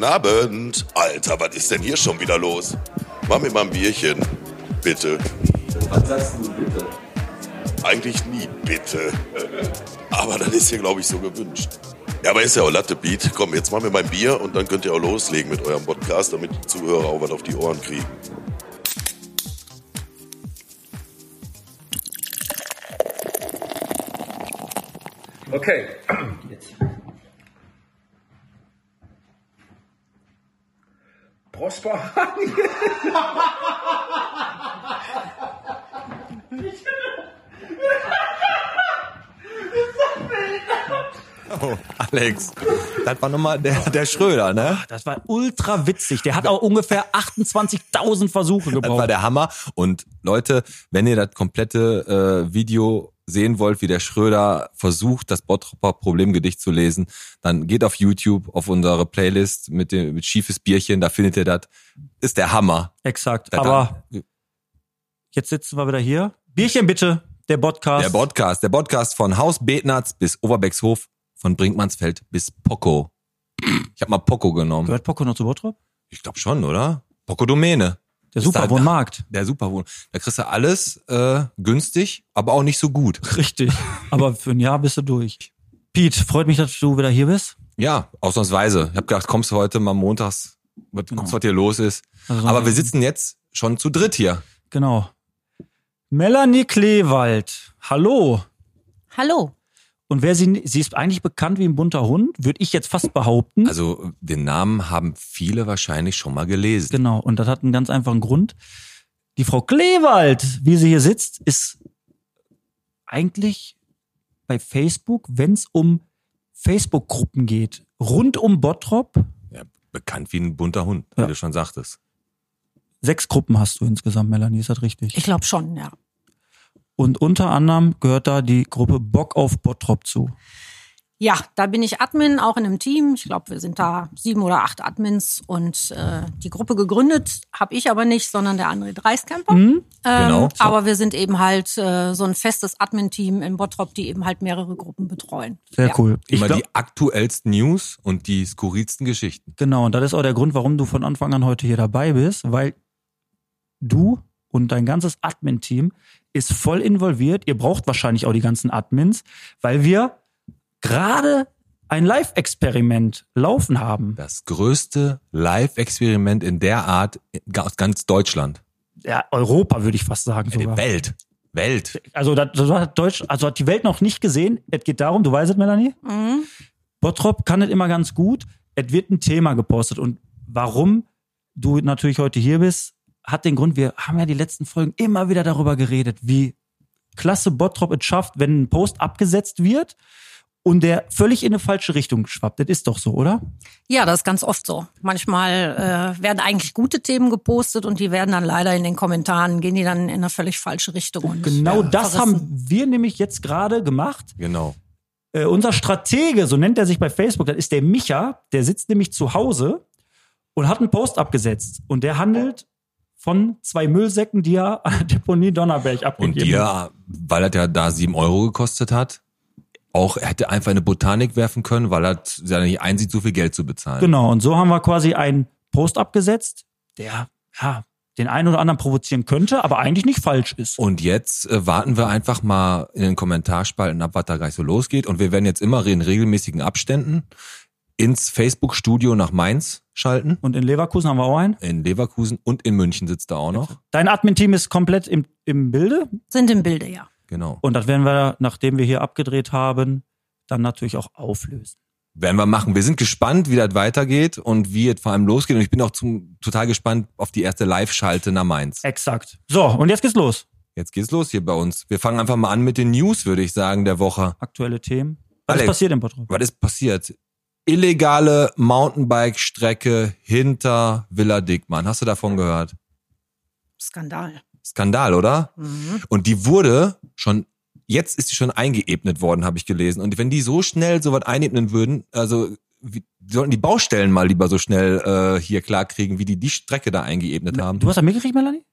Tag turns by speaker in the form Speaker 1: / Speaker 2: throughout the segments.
Speaker 1: Guten Abend. Alter, was ist denn hier schon wieder los? Mach mir mal ein Bierchen. Bitte.
Speaker 2: Was sagst du bitte?
Speaker 1: Eigentlich nie bitte. Aber das ist hier, glaube ich, so gewünscht. Ja, aber ist ja auch Latte Beat. Komm, jetzt machen wir mein Bier und dann könnt ihr auch loslegen mit eurem Podcast, damit die Zuhörer auch was auf die Ohren kriegen.
Speaker 2: Okay. Prosper.
Speaker 3: Oh, Alex, das war nochmal der, der Schröder, ne?
Speaker 4: Das war ultra witzig. Der hat auch ungefähr 28.000 Versuche
Speaker 3: Das war
Speaker 4: gebraucht.
Speaker 3: der Hammer. Und Leute, wenn ihr das komplette äh, Video sehen wollt, wie der Schröder versucht, das Bottropper Problemgedicht zu lesen, dann geht auf YouTube auf unsere Playlist mit dem mit schiefes Bierchen, da findet ihr das. Ist der Hammer.
Speaker 4: Exakt.
Speaker 3: Da-
Speaker 4: Aber jetzt sitzen wir wieder hier. Bierchen bitte, der Podcast.
Speaker 3: Der Podcast, der Podcast von Haus Betnatz bis Oberbexhof, von Brinkmannsfeld bis Poco. Ich habe mal Poco genommen.
Speaker 4: Gehört Poco noch zu Bottrop?
Speaker 3: Ich glaube schon, oder? Poco Domäne.
Speaker 4: Der Superwohnmarkt.
Speaker 3: Der Superwohn. Da kriegst du alles äh, günstig, aber auch nicht so gut.
Speaker 4: Richtig. Aber für ein Jahr bist du durch. Pete, freut mich, dass du wieder hier bist.
Speaker 3: Ja, ausnahmsweise. Ich habe gedacht, kommst du heute mal montags, was, guckst, was hier los ist.
Speaker 4: Also,
Speaker 3: Aber wir sitzen jetzt schon zu dritt hier.
Speaker 4: Genau. Melanie Kleewald. Hallo.
Speaker 5: Hallo.
Speaker 4: Und wer sie, sie ist eigentlich bekannt wie ein bunter Hund, würde ich jetzt fast behaupten.
Speaker 3: Also den Namen haben viele wahrscheinlich schon mal gelesen.
Speaker 4: Genau, und das hat einen ganz einfachen Grund. Die Frau Kleewald, wie sie hier sitzt, ist eigentlich bei Facebook, wenn es um Facebook-Gruppen geht, rund um Bottrop.
Speaker 3: Ja, bekannt wie ein bunter Hund, wie
Speaker 4: Ja.
Speaker 3: du schon sagtest.
Speaker 4: Sechs Gruppen hast du insgesamt, Melanie, ist das richtig?
Speaker 5: Ich glaube schon, ja.
Speaker 4: Und unter anderem gehört da die Gruppe Bock auf Bottrop zu.
Speaker 5: Ja, da bin ich Admin, auch in einem Team. Ich glaube, wir sind da sieben oder acht Admins und äh, die Gruppe gegründet habe ich aber nicht, sondern der André Dreiskamper. Ähm,
Speaker 3: Genau.
Speaker 5: Aber wir sind eben halt äh, so ein festes Admin-Team in Bottrop, die eben halt mehrere Gruppen betreuen.
Speaker 4: Sehr
Speaker 5: ja.
Speaker 4: cool. Ich
Speaker 3: Immer
Speaker 4: glaub,
Speaker 3: die aktuellsten News und die skurrilsten Geschichten.
Speaker 4: genau, und das ist auch der Grund, warum du von Anfang an heute hier dabei bist, weil du und dein ganzes Admin-Team ist voll involviert. Ihr braucht wahrscheinlich auch die ganzen Admins, weil wir gerade ein Live-Experiment laufen haben.
Speaker 3: Das größte Live-Experiment in der Art aus ganz Deutschland.
Speaker 4: Ja, Europa würde ich fast sagen
Speaker 3: Die
Speaker 4: sogar.
Speaker 3: Welt. Welt.
Speaker 4: Also das, das hat Deutsch, also hat die Welt noch nicht gesehen. Es geht darum, du weißt es, Melanie?
Speaker 5: Mhm.
Speaker 4: Bottrop kann es immer ganz gut. Es wird ein Thema gepostet. Und warum du natürlich heute hier bist, hat den Grund, wir haben ja die letzten Folgen immer wieder darüber geredet, wie klasse Bottrop es schafft, wenn ein Post abgesetzt wird und der völlig in eine falsche Richtung schwappt. Das ist doch so, oder?
Speaker 5: Ja, das ist ganz oft so. Manchmal äh, werden eigentlich gute Themen gepostet und die werden dann leider in den Kommentaren, gehen die dann in eine völlig falsche Richtung. Und,
Speaker 4: Genau
Speaker 5: ja,
Speaker 4: das
Speaker 5: verrissen.
Speaker 4: haben wir nämlich jetzt gerade gemacht.
Speaker 3: Genau.
Speaker 4: Äh, unser Stratege, so nennt er sich bei Facebook, das ist der Micha, der sitzt nämlich zu Hause und hat einen Post abgesetzt. Und der handelt von zwei Müllsäcken, die er an der Deponie Donnerberg abgegeben
Speaker 3: Und
Speaker 4: hat.
Speaker 3: dir, weil er ja da sieben Euro gekostet hat, auch er hätte einfach eine Botanik werfen können, weil er ja nicht einsieht, so viel Geld zu bezahlen.
Speaker 4: Genau, und so haben wir quasi einen Post abgesetzt, der ja, den einen oder anderen provozieren könnte, aber eigentlich nicht falsch ist.
Speaker 3: Und jetzt äh, warten wir einfach mal in den Kommentarspalten ab, was da gleich so losgeht. Und wir werden jetzt immer in regelmäßigen Abständen ins Facebook-Studio nach Mainz schalten.
Speaker 4: Und in Leverkusen haben wir auch einen.
Speaker 3: In Leverkusen und in München sitzt er auch noch.
Speaker 4: Dein Admin-Team ist komplett im, im Bilde.
Speaker 5: Sind im Bilde, ja.
Speaker 3: Genau.
Speaker 4: Und das werden wir, nachdem wir hier abgedreht haben, dann natürlich auch auflösen.
Speaker 3: Werden wir machen. Wir sind gespannt, wie das weitergeht und wie es vor allem losgeht. Und ich bin auch zum, total gespannt auf die erste Live-Schalte nach Mainz.
Speaker 4: Exakt. So, und jetzt geht's los.
Speaker 3: Jetzt geht's los hier bei uns. Wir fangen einfach mal an mit den News, würde ich sagen, der Woche.
Speaker 4: Aktuelle Themen. Was
Speaker 3: Alex.
Speaker 4: ist passiert in Bottrop?
Speaker 3: Was ist passiert? Illegale Mountainbike-Strecke hinter Villa Dickmann. Hast du davon gehört?
Speaker 5: Skandal.
Speaker 3: Skandal, oder?
Speaker 5: Mhm.
Speaker 3: Und die wurde schon, jetzt ist sie schon eingeebnet worden, habe ich gelesen. Und wenn die so schnell sowas einebnen würden, also wie, die sollten die Baustellen mal lieber so schnell äh, hier klarkriegen, wie die die Strecke da eingeebnet haben.
Speaker 4: Du hast das mitgekriegt, Melanie?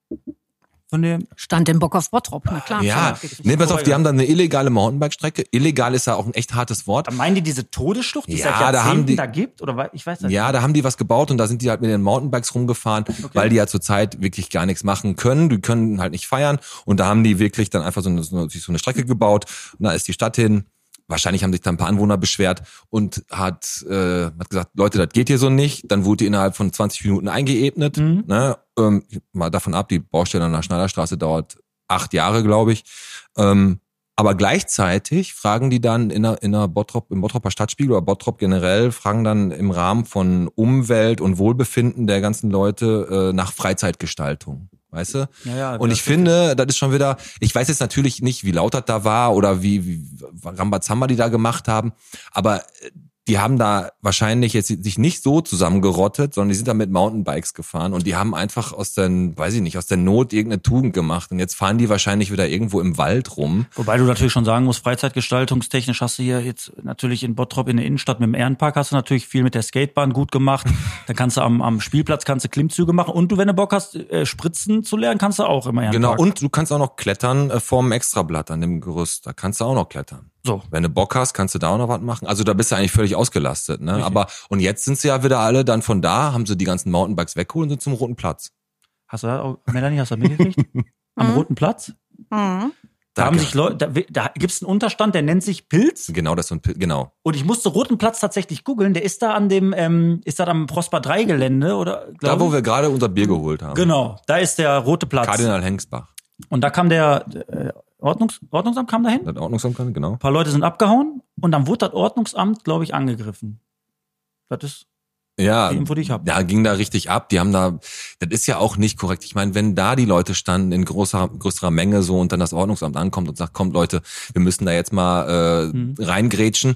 Speaker 4: Von dem.
Speaker 5: Stand im Bock auf Bottrop, na klar.
Speaker 3: Ja, nee, pass auf, die haben da eine illegale Mountainbike-Strecke. Illegal ist ja auch ein echt hartes Wort.
Speaker 4: Meinen die diese Todesschlucht, die es
Speaker 3: Ja,
Speaker 4: seit
Speaker 3: da haben
Speaker 4: Jahrzehnten
Speaker 3: die-
Speaker 4: da gibt? Oder ich weiß das
Speaker 3: Ja, da haben die was gebaut und da sind die halt mit den Mountainbikes rumgefahren, weil die ja zurzeit wirklich gar nichts machen können. Die können halt nicht feiern und da haben die wirklich dann einfach so eine, so eine Strecke gebaut und da ist die Stadt hin. Wahrscheinlich haben sich da ein paar Anwohner beschwert und hat, äh, hat gesagt, Leute, das geht hier so nicht. Dann wurde die innerhalb von 20 Minuten eingeebnet. Ne? Ähm, mal davon ab, die Baustelle an der Schneiderstraße dauert acht Jahre, glaube ich. Ähm, aber gleichzeitig fragen die dann in der, in der Bottrop, im Bottroper Stadtspiegel oder Bottrop generell, fragen dann im Rahmen von Umwelt und Wohlbefinden der ganzen Leute äh, nach Freizeitgestaltung. Weißt du?
Speaker 4: Ja, ja,
Speaker 3: und ich finde, das ist schon wieder, ich weiß jetzt natürlich nicht, wie laut das da war oder wie, wie Rambazamba die da gemacht haben, aber äh, die haben da wahrscheinlich jetzt sich nicht so zusammengerottet, sondern die sind da mit Mountainbikes gefahren und die haben einfach aus der, weiß ich nicht, aus der Not irgendeine Tugend gemacht und jetzt fahren die wahrscheinlich wieder irgendwo im Wald rum.
Speaker 4: Wobei du natürlich schon sagen musst, freizeitgestaltungstechnisch hast du hier jetzt natürlich in Bottrop in der Innenstadt mit dem Ehrenpark hast du natürlich viel mit der Skatebahn gut gemacht. Dann kannst du am, am Spielplatz kannst du Klimmzüge machen und du, wenn du Bock hast, äh, Spritzen zu lernen, kannst du auch im Ehrenpark.
Speaker 3: Genau, und du kannst auch noch klettern äh, vorm Extrablatt an dem Gerüst. Da kannst du auch noch klettern.
Speaker 4: So.
Speaker 3: Wenn du Bock hast, kannst du da auch noch was machen. Also da bist du eigentlich völlig ausgelastet, ne? Aber und jetzt sind sie ja wieder alle dann von da, haben sie die ganzen Mountainbikes weggeholt und sind zum roten Platz.
Speaker 4: Hast du das auch, Melanie, hast du das mitgekriegt? Am Roten Platz?
Speaker 5: Mhm.
Speaker 4: Da haben sich Leute, da, da gibt es einen Unterstand, der nennt sich Pilz.
Speaker 3: Genau, das ist so ein Pil- genau.
Speaker 4: Und ich musste Roten Platz tatsächlich googeln. Der ist da an dem, ähm, ist da am Prosper 3 Gelände oder?
Speaker 3: Da, wo
Speaker 4: ich?
Speaker 3: wir gerade unser Bier geholt haben.
Speaker 4: Genau, da ist der Rote Platz.
Speaker 3: Kardinal Hengsbach.
Speaker 4: Und da kam der äh, Ordnungs Ordnungsamt kam dahin.
Speaker 3: Das Ordnungsamt, genau.
Speaker 4: Ein paar Leute sind abgehauen und dann wurde das Ordnungsamt, glaube ich, angegriffen. Das ist
Speaker 3: Ja,
Speaker 4: die Info, die ich habe.
Speaker 3: ja, ging da richtig ab. Die haben da, das ist ja auch nicht korrekt. Ich meine, wenn da die Leute standen in großer, größerer Menge so und dann das Ordnungsamt ankommt und sagt, kommt Leute, wir müssen da jetzt mal äh,
Speaker 4: Mhm.
Speaker 3: reingrätschen.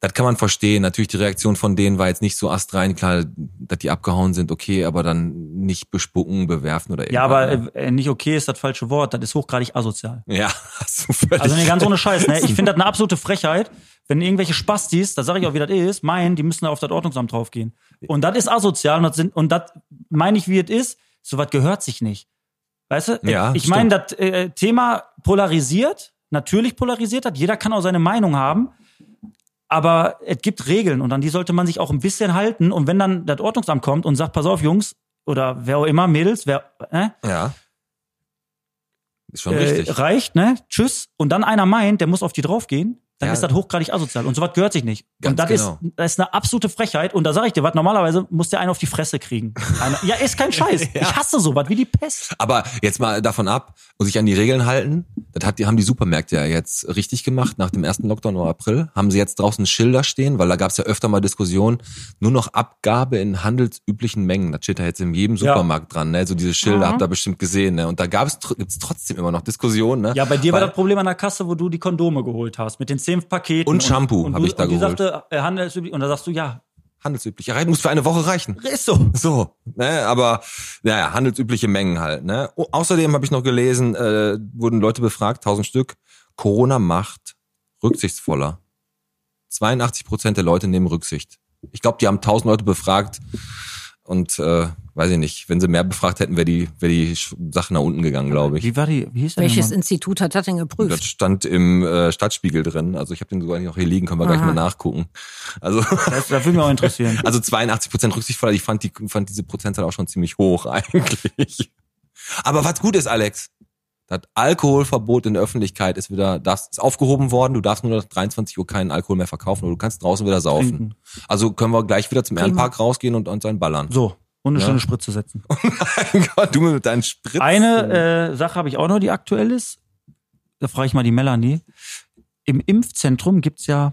Speaker 3: Das kann man verstehen. Natürlich, die Reaktion von denen war jetzt nicht so astrein. Klar, dass die abgehauen sind, okay, aber dann nicht bespucken, bewerfen oder
Speaker 4: Ja,
Speaker 3: irgendwas.
Speaker 4: aber äh, nicht okay ist das falsche Wort. Das ist hochgradig asozial.
Speaker 3: Ja, hast du völlig
Speaker 4: Also nee, ganz ohne Scheiß. Ne? Ich finde das eine absolute Frechheit, wenn irgendwelche Spastis, da sage ich auch, wie das ist, meinen, die müssen da auf das Ordnungsamt draufgehen. Und das ist asozial und das, sind, und das meine ich, wie es ist. So was gehört sich nicht. Weißt du?
Speaker 3: Ja,
Speaker 4: ich meine, das äh, Thema polarisiert, natürlich polarisiert hat. Jeder kann auch seine Meinung haben. Aber es gibt Regeln und an die sollte man sich auch ein bisschen halten. Und wenn dann das Ordnungsamt kommt und sagt, pass auf, Jungs, oder wer auch immer, Mädels, wer, äh,
Speaker 3: Ja. Ist schon
Speaker 4: äh,
Speaker 3: richtig.
Speaker 4: reicht, ne? Tschüss. Und dann einer meint, der muss auf die draufgehen, dann
Speaker 3: Ja.
Speaker 4: ist das hochgradig asozial. Und sowas gehört sich nicht.
Speaker 3: Ganz
Speaker 4: und das,
Speaker 3: genau.
Speaker 4: ist, das ist eine absolute Frechheit. Und da sage ich dir was, normalerweise muss der einen auf die Fresse kriegen. Einer, ja, ist kein Scheiß. Ich hasse sowas wie die Pest.
Speaker 3: Aber jetzt mal davon ab, muss ich an die Regeln halten. Das hat, die haben die Supermärkte ja jetzt richtig gemacht. Nach dem ersten Lockdown im April haben sie jetzt draußen Schilder stehen, weil da gab es ja öfter mal Diskussionen. Nur noch Abgabe in handelsüblichen Mengen. Das steht da jetzt in jedem
Speaker 4: Ja.
Speaker 3: Supermarkt dran. Ne? So diese Schilder habt ihr bestimmt gesehen. Ne? Und da gab es gibt's trotzdem immer noch Diskussionen. Ne?
Speaker 4: Ja, bei dir war
Speaker 3: Weil-
Speaker 4: das Problem an der Kasse, wo du die Kondome geholt hast, mit den zehn Paketen.
Speaker 3: Und Shampoo
Speaker 4: und
Speaker 3: hab
Speaker 4: du-
Speaker 3: ich da
Speaker 4: und die
Speaker 3: geholt.
Speaker 4: sagte, äh, handelsüblich, und da sagst du, ja,
Speaker 3: handelsüblich. Ja, muss für eine Woche reichen.
Speaker 4: ist so.
Speaker 3: So, ne, aber naja, handelsübliche Mengen halt. Ne? Oh, außerdem habe ich noch gelesen, äh, wurden Leute befragt, 1000 Stück. Corona macht rücksichtsvoller. 82 Prozent der Leute nehmen Rücksicht. Ich glaube, die haben 1000 Leute befragt und äh, weiß ich nicht, wenn sie mehr befragt hätten, wäre die, wäre die Sache nach unten gegangen, glaube ich.
Speaker 4: Wie war die, wie hieß der
Speaker 5: Welches? Institut hat das denn
Speaker 3: Das
Speaker 5: geprüft?
Speaker 3: stand im äh, Stadtspiegel drin. Also ich habe den sogar noch hier liegen, können wir gleich
Speaker 5: Aha.
Speaker 3: mal nachgucken. Also
Speaker 4: Das, das würde mich auch interessieren.
Speaker 3: Also 82 Prozent rücksichtsvoller. Ich fand, die, fand diese Prozentzahl auch schon ziemlich hoch eigentlich. Aber was gut ist, Alex, das Alkoholverbot in der Öffentlichkeit ist wieder, das ist aufgehoben worden. Du darfst nur nach 23 Uhr keinen Alkohol mehr verkaufen, aber du kannst draußen wieder saufen.
Speaker 4: Trinken.
Speaker 3: Also können wir gleich wieder zum. Ehrenpark rausgehen und uns einen ballern.
Speaker 4: So, und eine
Speaker 3: Ja.
Speaker 4: schöne Spritze setzen.
Speaker 3: Mein Gott, du mit deinen Spritzen.
Speaker 4: Eine äh, Sache habe ich auch noch, die aktuell ist. Da frage ich mal die Melanie. Im Impfzentrum gibt's ja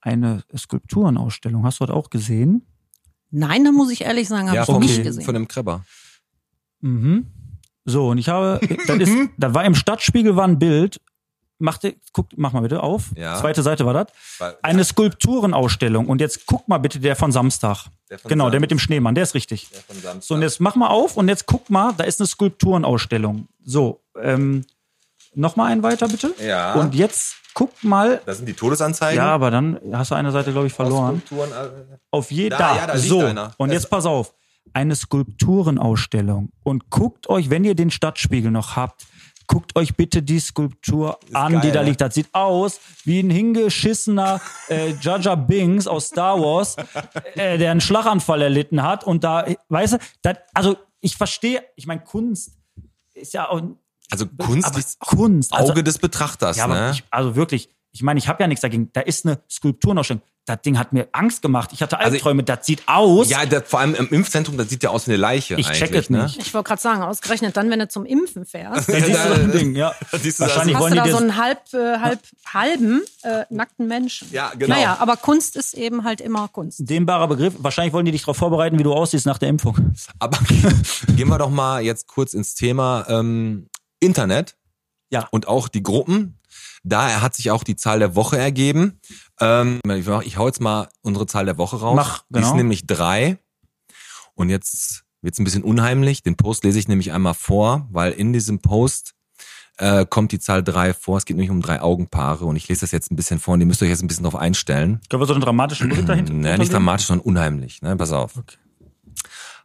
Speaker 4: eine Skulpturenausstellung. Hast du das auch gesehen?
Speaker 5: Nein, da muss ich ehrlich sagen, habe
Speaker 3: ja,
Speaker 5: ich
Speaker 3: vom,
Speaker 5: nicht gesehen.
Speaker 3: von dem Krebber.
Speaker 4: Mhm. So, und ich habe, das ist, da war im Stadtspiegel war ein Bild. Mach, dir- guck, mach mal bitte auf.
Speaker 3: Ja.
Speaker 4: Zweite Seite war das. Eine Skulpturenausstellung. Und jetzt guck mal bitte der von Samstag.
Speaker 3: Der von
Speaker 4: genau, der
Speaker 3: Samstag.
Speaker 4: mit dem Schneemann, der ist richtig.
Speaker 3: von Samstag.
Speaker 4: So, und jetzt mach mal auf und jetzt guck mal, da ist eine Skulpturenausstellung. So, ähm, noch mal einen weiter bitte.
Speaker 3: Ja.
Speaker 4: Und jetzt guck mal.
Speaker 3: Das sind die Todesanzeigen.
Speaker 4: Ja, aber dann hast du eine Seite, glaube ich, verloren.
Speaker 3: Äh,
Speaker 4: Auf je
Speaker 3: Da,
Speaker 4: da.
Speaker 3: ja, da
Speaker 4: so.
Speaker 3: einer.
Speaker 4: Und jetzt pass auf. Eine Skulpturenausstellung. Und guckt euch, wenn ihr den Stadtspiegel noch habt, guckt euch bitte die Skulptur an,
Speaker 3: geil,
Speaker 4: die da
Speaker 3: ne?
Speaker 4: liegt. Das sieht aus wie ein hingeschissener äh, Jaja Binks aus Star Wars, äh, der einen Schlaganfall erlitten hat. Und da, weißt du, das, also ich verstehe, ich meine, Kunst ist ja auch
Speaker 3: Also Kunst ist
Speaker 4: Kunst.
Speaker 3: Auge
Speaker 4: Also,
Speaker 3: des Betrachters,
Speaker 4: ja,
Speaker 3: ne?
Speaker 4: ich, also wirklich, ich meine, ich habe ja nichts dagegen. Da ist eine Skulpturenausstellung. Das Ding hat mir Angst gemacht. Ich hatte
Speaker 3: Also-
Speaker 4: Albträume. das sieht aus.
Speaker 3: ja, das, vor allem im Impfzentrum, das sieht ja aus wie eine Leiche
Speaker 4: ich check es
Speaker 3: ne?
Speaker 4: nicht.
Speaker 5: Ich wollte gerade sagen, ausgerechnet dann, wenn du zum Impfen fährst,
Speaker 4: Da siehst du so ein Ding, ja.
Speaker 3: Siehst du das?
Speaker 4: Wahrscheinlich
Speaker 5: hast
Speaker 4: wollen
Speaker 5: du da so einen halb, äh, halb halben äh, nackten Menschen.
Speaker 3: Ja, genau.
Speaker 5: Naja, aber Kunst ist eben halt immer Kunst.
Speaker 4: Dehnbarer Begriff. Wahrscheinlich wollen die dich darauf vorbereiten, wie du aussiehst nach der Impfung.
Speaker 3: Aber gehen wir doch mal jetzt kurz ins Thema ähm, Internet.
Speaker 4: Ja.
Speaker 3: Und auch die Gruppen. Da hat sich auch die Zahl der Woche ergeben. Ähm, ich hau jetzt mal unsere Zahl der Woche raus.
Speaker 4: Mach,
Speaker 3: Die ist
Speaker 4: genau.
Speaker 3: nämlich drei. Und jetzt wird's ein bisschen unheimlich. Den Post lese ich nämlich einmal vor, weil in diesem Post äh, kommt die Zahl drei vor. Es geht nämlich um drei Augenpaare. Und ich lese das jetzt ein bisschen vor und ihr müsst euch jetzt ein bisschen drauf einstellen.
Speaker 4: Können wir so eine dramatische Musik dahinter?
Speaker 3: Ne, nicht dramatisch, sondern unheimlich. Ne? Pass auf.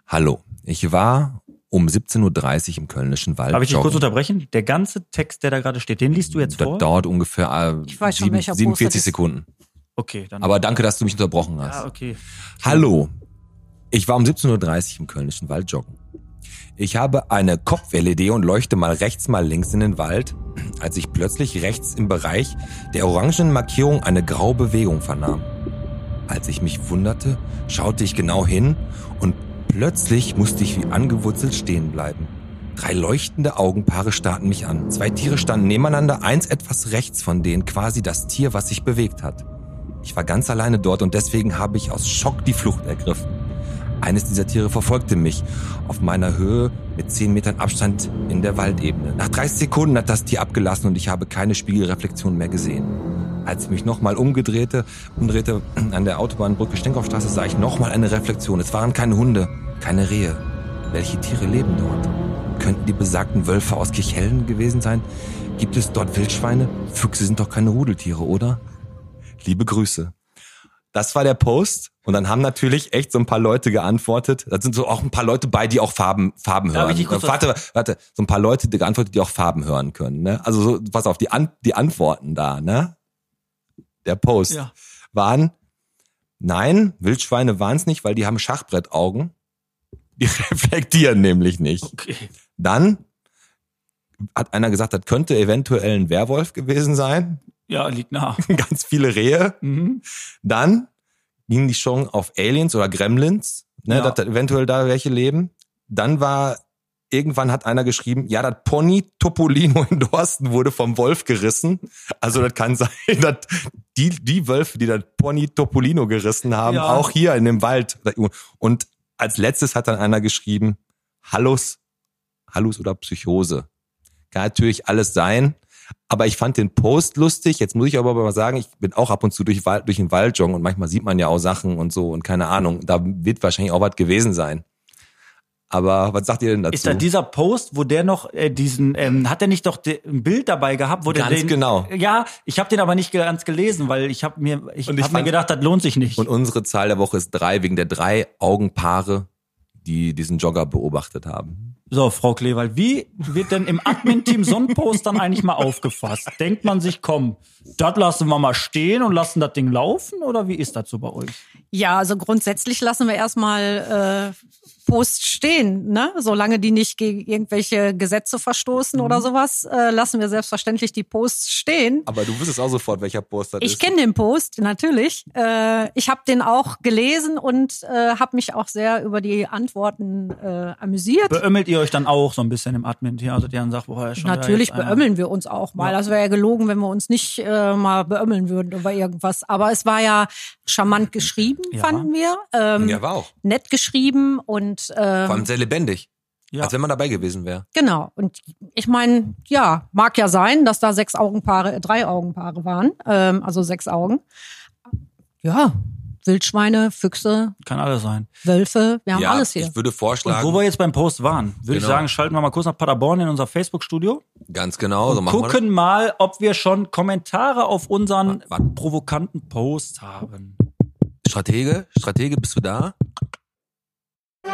Speaker 3: Hallo, ich war um 17.30 Uhr im Kölnischen Wald.
Speaker 4: Darf ich dich kurz unterbrechen? Der ganze Text, der da gerade steht, den liest du jetzt
Speaker 3: Das
Speaker 4: vor?
Speaker 3: dauert ungefähr äh,
Speaker 5: Ich weiß schon,
Speaker 3: sieben,
Speaker 5: Post
Speaker 3: 47
Speaker 5: das ist.
Speaker 3: Sekunden.
Speaker 4: Okay, dann.
Speaker 3: Aber danke, dass du mich unterbrochen hast.
Speaker 4: ja, okay.
Speaker 3: Hallo, ich war um 17.30 Uhr im Kölnischen Wald joggen. Ich habe eine Kopf-LED und leuchte mal rechts, mal links in den Wald, als ich plötzlich rechts im Bereich der orangenen Markierung eine graue Bewegung vernahm. Als ich mich wunderte, schaute ich genau hin und plötzlich musste ich wie angewurzelt stehen bleiben. Drei leuchtende Augenpaare starrten mich an. Zwei Tiere standen nebeneinander, eins etwas rechts von denen, quasi das Tier, was sich bewegt hat. Ich war ganz alleine dort und deswegen habe ich aus Schock die Flucht ergriffen. Eines dieser Tiere verfolgte mich auf meiner Höhe mit 10 Metern Abstand in der Waldebene. Nach 30 Sekunden hat das Tier abgelassen und ich habe keine Spiegelreflexion mehr gesehen. Als ich mich nochmal umgedrehte, umdrehte an der Autobahnbrücke Stenkopfstraße, sah ich nochmal eine Reflexion. Es waren keine Hunde, keine Rehe. Welche Tiere leben dort? Könnten die besagten Wölfe aus Kirchhellen gewesen sein? Gibt es dort Wildschweine? Füchse sind doch keine Rudeltiere, oder? Liebe Grüße. Das war der Post. Und dann haben natürlich echt so ein paar Leute geantwortet. Da sind so auch ein paar Leute bei, die auch Farben, Farben hören. warte, warte, so ein paar Leute, die geantwortet, die auch Farben hören können. Ne? Also so, pass auf, die, An die Antworten da, ne? Der Post
Speaker 4: Ja.
Speaker 3: waren, nein, Wildschweine waren es nicht, weil die haben Schachbrettaugen. Die reflektieren nämlich nicht.
Speaker 4: Okay.
Speaker 3: Dann hat einer gesagt, das könnte eventuell ein Werwolf gewesen sein.
Speaker 4: Ja, liegt nah.
Speaker 3: Ganz viele Rehe.
Speaker 4: Mhm.
Speaker 3: Dann ging die Chance auf Aliens oder Gremlins, ne,
Speaker 4: Ja.
Speaker 3: dass da eventuell da welche leben. Dann war, irgendwann hat einer geschrieben, ja, das Pony Topolino in Dorsten wurde vom Wolf gerissen. Also das kann sein, dass die, die Wölfe, die das Pony Topolino gerissen haben,
Speaker 4: Ja.
Speaker 3: auch hier in dem Wald. Und als letztes hat dann einer geschrieben, Hallus, Hallus oder Psychose. Kann natürlich alles sein. Aber ich fand den Post lustig. Jetzt muss ich aber mal sagen, ich bin auch ab und zu durch, Wald, durch den Wald joggen und manchmal sieht man ja auch Sachen und so und keine Ahnung. Da wird wahrscheinlich auch was gewesen sein. Aber was sagt ihr denn dazu?
Speaker 4: Ist da dieser Post, wo der noch äh, diesen, ähm, hat er nicht doch de, ein Bild dabei gehabt, wo der
Speaker 3: Ganz
Speaker 4: den,
Speaker 3: genau.
Speaker 4: Ja, ich habe den aber nicht ganz gelesen, weil ich habe mir, ich,
Speaker 3: Und ich
Speaker 4: hab mir gedacht, das lohnt sich nicht.
Speaker 3: und unsere Zahl der Woche ist drei, wegen der drei Augenpaare, die diesen Jogger beobachtet haben.
Speaker 4: So, Frau Klewald, wie wird denn im Admin-Team so ein Post dann eigentlich mal aufgefasst? Denkt man sich, komm, das lassen wir mal stehen und lassen das Ding laufen oder wie ist das so bei euch?
Speaker 5: Ja, also grundsätzlich lassen wir erstmal äh, Post stehen, ne? Solange die nicht gegen irgendwelche Gesetze verstoßen oder sowas, äh, lassen wir selbstverständlich die Posts stehen.
Speaker 3: Aber du wüsstest auch sofort, welcher Post das
Speaker 5: Ich
Speaker 3: ist.
Speaker 5: kenne den Post natürlich. Äh, ich habe den auch gelesen und äh, habe mich auch sehr über die Antworten äh, amüsiert.
Speaker 4: Beömmelt ihr euch dann auch so ein bisschen im Admin-Team? Also der dann sagt, ist schon
Speaker 5: Natürlich beömmeln wir uns auch mal.
Speaker 4: Ja.
Speaker 5: Das wäre ja gelogen, wenn wir uns nicht äh, mal beömmeln würden über irgendwas. Aber es war ja charmant geschrieben,
Speaker 4: Ja.
Speaker 5: fanden wir. Ähm,
Speaker 3: Ja, war auch.
Speaker 5: Nett geschrieben und
Speaker 3: Vor
Speaker 5: äh,
Speaker 3: allem sehr lebendig.
Speaker 4: Ja.
Speaker 3: Als wenn man dabei gewesen wäre.
Speaker 5: genau. Und ich meine, ja, mag ja sein, dass da sechs Augenpaare, äh, drei Augenpaare waren, ähm, also sechs Augen. Ja, Wildschweine, Füchse,
Speaker 4: Kann alles sein.
Speaker 5: Wölfe, wir haben
Speaker 3: ja,
Speaker 5: alles hier.
Speaker 3: ich würde
Speaker 4: Und
Speaker 3: vorschlagen,
Speaker 4: wo wir jetzt beim Post waren, würde ich
Speaker 3: Genau.
Speaker 4: sagen, schalten wir mal kurz nach Paderborn in unser Facebook-Studio.
Speaker 3: ganz genau, so
Speaker 4: und
Speaker 3: machen wir das.
Speaker 4: gucken mal, ob wir schon Kommentare auf unseren
Speaker 3: Warte, warte.
Speaker 4: provokanten Post haben.
Speaker 3: Stratege, Stratege, bist du da?
Speaker 6: Ja,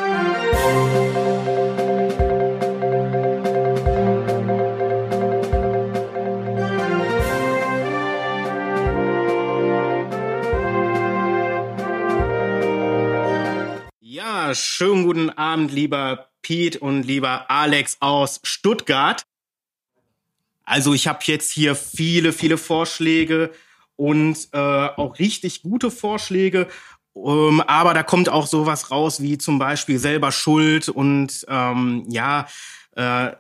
Speaker 6: schönen guten Abend, lieber Pete und lieber Alex aus Stuttgart. Also ich habe jetzt hier viele, viele Vorschläge und äh, auch richtig gute Vorschläge. Ähm, aber da kommt auch sowas raus wie zum Beispiel selber Schuld und ähm, ja, äh,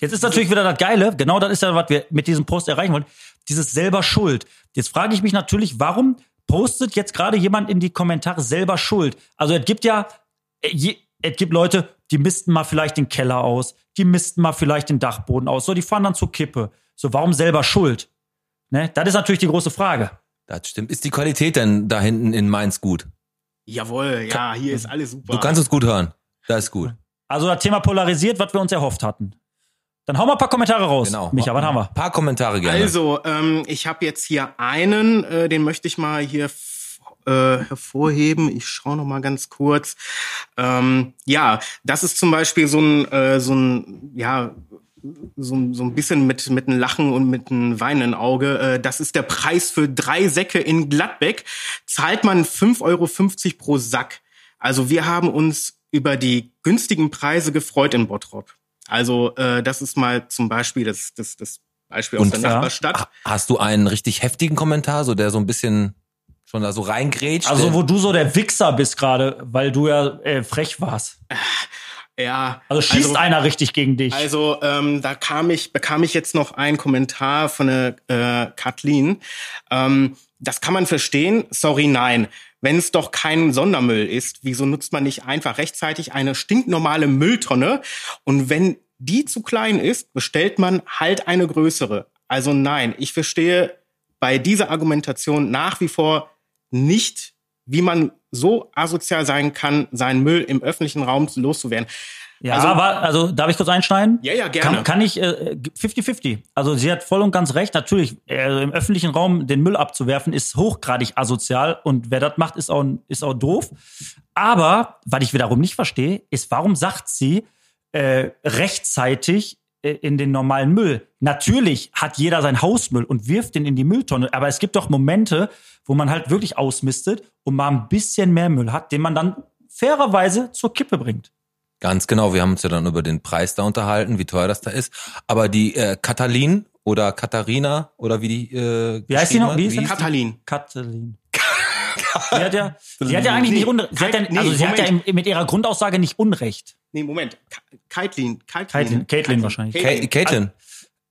Speaker 4: Jetzt ist natürlich wieder das Geile, genau das ist ja, was wir mit diesem Post erreichen wollen, dieses selber Schuld. Jetzt frage ich mich natürlich, warum postet jetzt gerade jemand in die Kommentare selber Schuld? Also es gibt ja, äh, es gibt Leute, die missten mal vielleicht den Keller aus, die missten mal vielleicht den Dachboden aus, so, die fahren dann zur Kippe. So, warum selber Schuld? Ne? Das ist natürlich die große Frage.
Speaker 3: Das stimmt. Ist die Qualität denn da hinten in Mainz gut?
Speaker 6: jawohl, ja, hier ist alles super.
Speaker 3: Du kannst uns gut hören. Das ist gut.
Speaker 4: Also das Thema polarisiert, was wir uns erhofft hatten. Dann hau mal ein paar Kommentare raus.
Speaker 3: Genau.
Speaker 4: Micha, was haben wir?
Speaker 3: Ein paar Kommentare gerne.
Speaker 6: Also, ähm, ich habe jetzt hier einen, äh, den möchte ich mal hier äh, hervorheben. Ich schaue noch mal ganz kurz. Ähm, ja, das ist zum Beispiel so ein, äh, so ein, ja, so, ein- so ein bisschen mit, mit einem Lachen und mit einem weinenden Auge. Äh, das ist der Preis für drei Säcke in Gladbeck. Zahlt man 5,50 Euro pro Sack. Also wir haben uns über die günstigen Preise gefreut in Bottrop. Also äh, das ist mal zum Beispiel das, das, das Beispiel aus
Speaker 3: Und-
Speaker 6: der. Nachbarstadt.
Speaker 3: Ha- Hast du einen richtig heftigen Kommentar, so der so ein bisschen schon da so reingrätscht?
Speaker 4: Also wo du so der Wichser bist gerade, weil du ja äh, frech warst.
Speaker 6: Ja.
Speaker 4: Also schießt einer richtig gegen dich.
Speaker 6: Also ähm, da kam ich, bekam ich jetzt noch einen Kommentar von der äh, Kathleen. Ähm, das kann man verstehen. Sorry, nein. Wenn es doch kein Sondermüll ist, wieso nutzt man nicht einfach rechtzeitig eine stinknormale Mülltonne? Und wenn die zu klein ist, bestellt man halt eine größere. Also nein, ich verstehe bei dieser Argumentation nach wie vor nicht, wie man so asozial sein kann, seinen Müll im öffentlichen Raum loszuwerden.
Speaker 4: ja,
Speaker 6: also-
Speaker 4: aber, also darf ich kurz einschneiden?
Speaker 6: Ja, ja, gerne.
Speaker 4: Kann, kann ich äh, 50-50. Also sie hat voll und ganz recht. Natürlich, äh, im öffentlichen Raum den Müll abzuwerfen, ist hochgradig asozial und wer das macht, ist auch, ist auch doof. Aber, was ich wiederum nicht verstehe, ist, warum sagt sie äh, rechtzeitig äh, in den normalen Müll? Natürlich hat jeder sein Hausmüll und wirft den in die Mülltonne, aber es gibt doch Momente, wo man halt wirklich ausmistet und mal ein bisschen mehr Müll hat, den man dann fairerweise zur Kippe bringt.
Speaker 3: Ganz genau, wir haben uns ja dann über den Preis da unterhalten, wie teuer das da ist. Aber die äh, Katalin oder Katharina oder wie die äh,
Speaker 4: Wie heißt die noch? Wie ist die?
Speaker 6: Katalin.
Speaker 4: Katalin. sie hat ja, sie hat ja eigentlich
Speaker 6: Nee,
Speaker 4: nicht Unrecht. Sie hat ja, also sie hat ja mit ihrer Grundaussage nicht Unrecht.
Speaker 6: Nee, Moment. Ka- Kaitlin.
Speaker 4: Caitlin- Caitlin wahrscheinlich.
Speaker 3: Ka- Caitlin.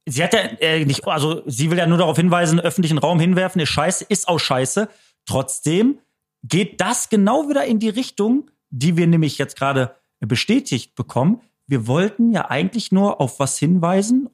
Speaker 4: Sie hat ja äh, nicht, also sie will ja nur darauf hinweisen, öffentlichen Raum hinwerfen ist scheiße, ist auch scheiße. Trotzdem geht das genau wieder in die Richtung, die wir nämlich jetzt gerade bestätigt bekommen. Wir wollten ja eigentlich nur auf was hinweisen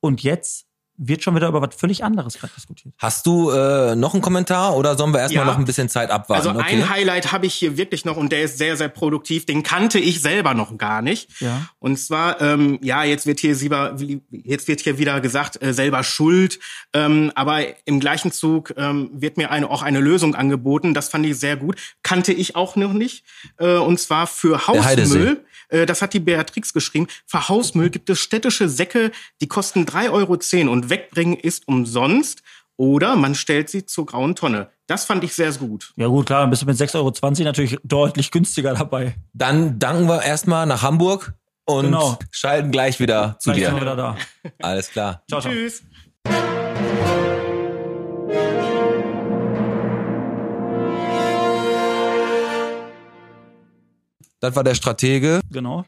Speaker 4: und jetzt wird schon wieder über was völlig anderes gerade diskutiert.
Speaker 3: Hast du äh, noch einen Kommentar oder sollen wir erstmal
Speaker 6: Ja.
Speaker 3: noch ein bisschen Zeit abwarten?
Speaker 6: Also
Speaker 3: okay.
Speaker 6: ein Highlight habe ich hier wirklich noch und der ist sehr, sehr produktiv. Den kannte ich selber noch gar nicht.
Speaker 4: Ja.
Speaker 6: Und zwar, ähm, ja, jetzt wird hier selber, jetzt wird hier wieder gesagt, äh, selber schuld. Ähm, aber im gleichen Zug ähm, wird mir eine, auch eine Lösung angeboten. Das fand ich sehr gut. Kannte ich auch noch nicht. Äh, und zwar für. Hausmüll. Äh, das hat die Beatrix geschrieben. Für Hausmüll gibt es städtische Säcke, die kosten 3,10 Euro und wegbringen ist umsonst. Oder man stellt sie zur grauen Tonne. Das fand ich sehr gut.
Speaker 4: Ja gut, klar, dann bist du mit 6,20 Euro natürlich deutlich günstiger dabei.
Speaker 3: Dann danken wir erstmal nach Hamburg und
Speaker 4: Genau.
Speaker 3: schalten gleich wieder zu
Speaker 4: Gleich
Speaker 3: dir.
Speaker 4: sind wir wieder da.
Speaker 3: Alles klar.
Speaker 4: Ciao, ciao.
Speaker 6: Tschüss.
Speaker 3: Das war der Stratege.
Speaker 4: Genau.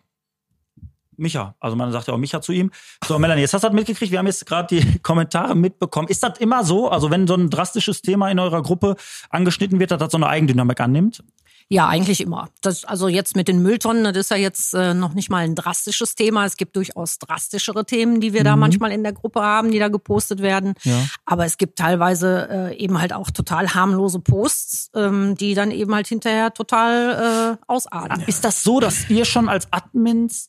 Speaker 4: Micha, also man sagt ja auch Micha zu ihm. So, Melanie, jetzt hast du das mitgekriegt. Wir haben jetzt gerade die Kommentare mitbekommen. Ist das immer so? Also wenn so ein drastisches Thema in eurer Gruppe angeschnitten wird, dass das so eine Eigendynamik annimmt?
Speaker 5: Ja, eigentlich immer. Das, also jetzt mit den Mülltonnen, das ist ja jetzt äh, noch nicht mal ein drastisches Thema. Es gibt durchaus drastischere Themen, die wir da manchmal in der Gruppe haben, die da gepostet werden.
Speaker 4: Ja.
Speaker 5: Aber es gibt teilweise äh, eben halt auch total harmlose Posts, ähm, die dann eben halt hinterher total äh, ausarten.
Speaker 4: Ist das so, dass ihr schon als Admins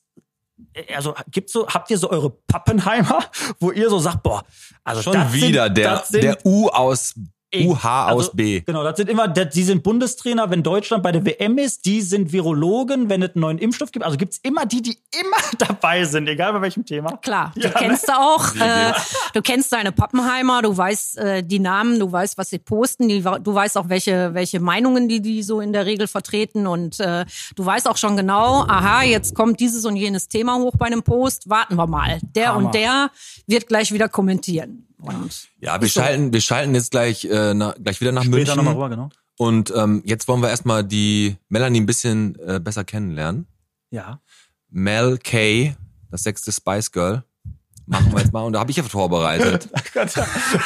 Speaker 4: äh, also gibt so, habt ihr so eure Pappenheimer, wo ihr so sagt, boah, also
Speaker 3: Schon
Speaker 4: das
Speaker 3: wieder
Speaker 4: sind,
Speaker 3: der,
Speaker 4: das sind,
Speaker 3: der U aus UH aus
Speaker 4: Also,
Speaker 3: B.
Speaker 4: Genau, das sind immer, das, die sind Bundestrainer, wenn Deutschland bei der WM ist, die sind Virologen, wenn es einen neuen Impfstoff gibt. Also gibt's immer die, die immer dabei sind, egal bei welchem Thema.
Speaker 5: Klar,
Speaker 4: Ja,
Speaker 5: kennst du auch. Äh, du kennst deine Pappenheimer, du weißt äh, die Namen, du weißt, was sie posten, die, du weißt auch, welche, welche Meinungen die, die so in der Regel vertreten und äh, du weißt auch schon genau, aha, jetzt kommt dieses und jenes Thema hoch bei einem Post, warten wir mal. Der
Speaker 4: Hammer.
Speaker 5: und der wird gleich wieder kommentieren. Und
Speaker 3: Ja, wir schalten, wir schalten jetzt gleich, äh, na, gleich wieder nach
Speaker 4: Später
Speaker 3: München.
Speaker 4: nochmal rüber, genau.
Speaker 3: Und ähm, jetzt wollen wir erstmal die Melanie ein bisschen äh, besser kennenlernen.
Speaker 4: Ja.
Speaker 3: Mel K, das sechste Spice Girl. Machen wir jetzt mal. Und da habe ich ja vorbereitet.
Speaker 4: Gott,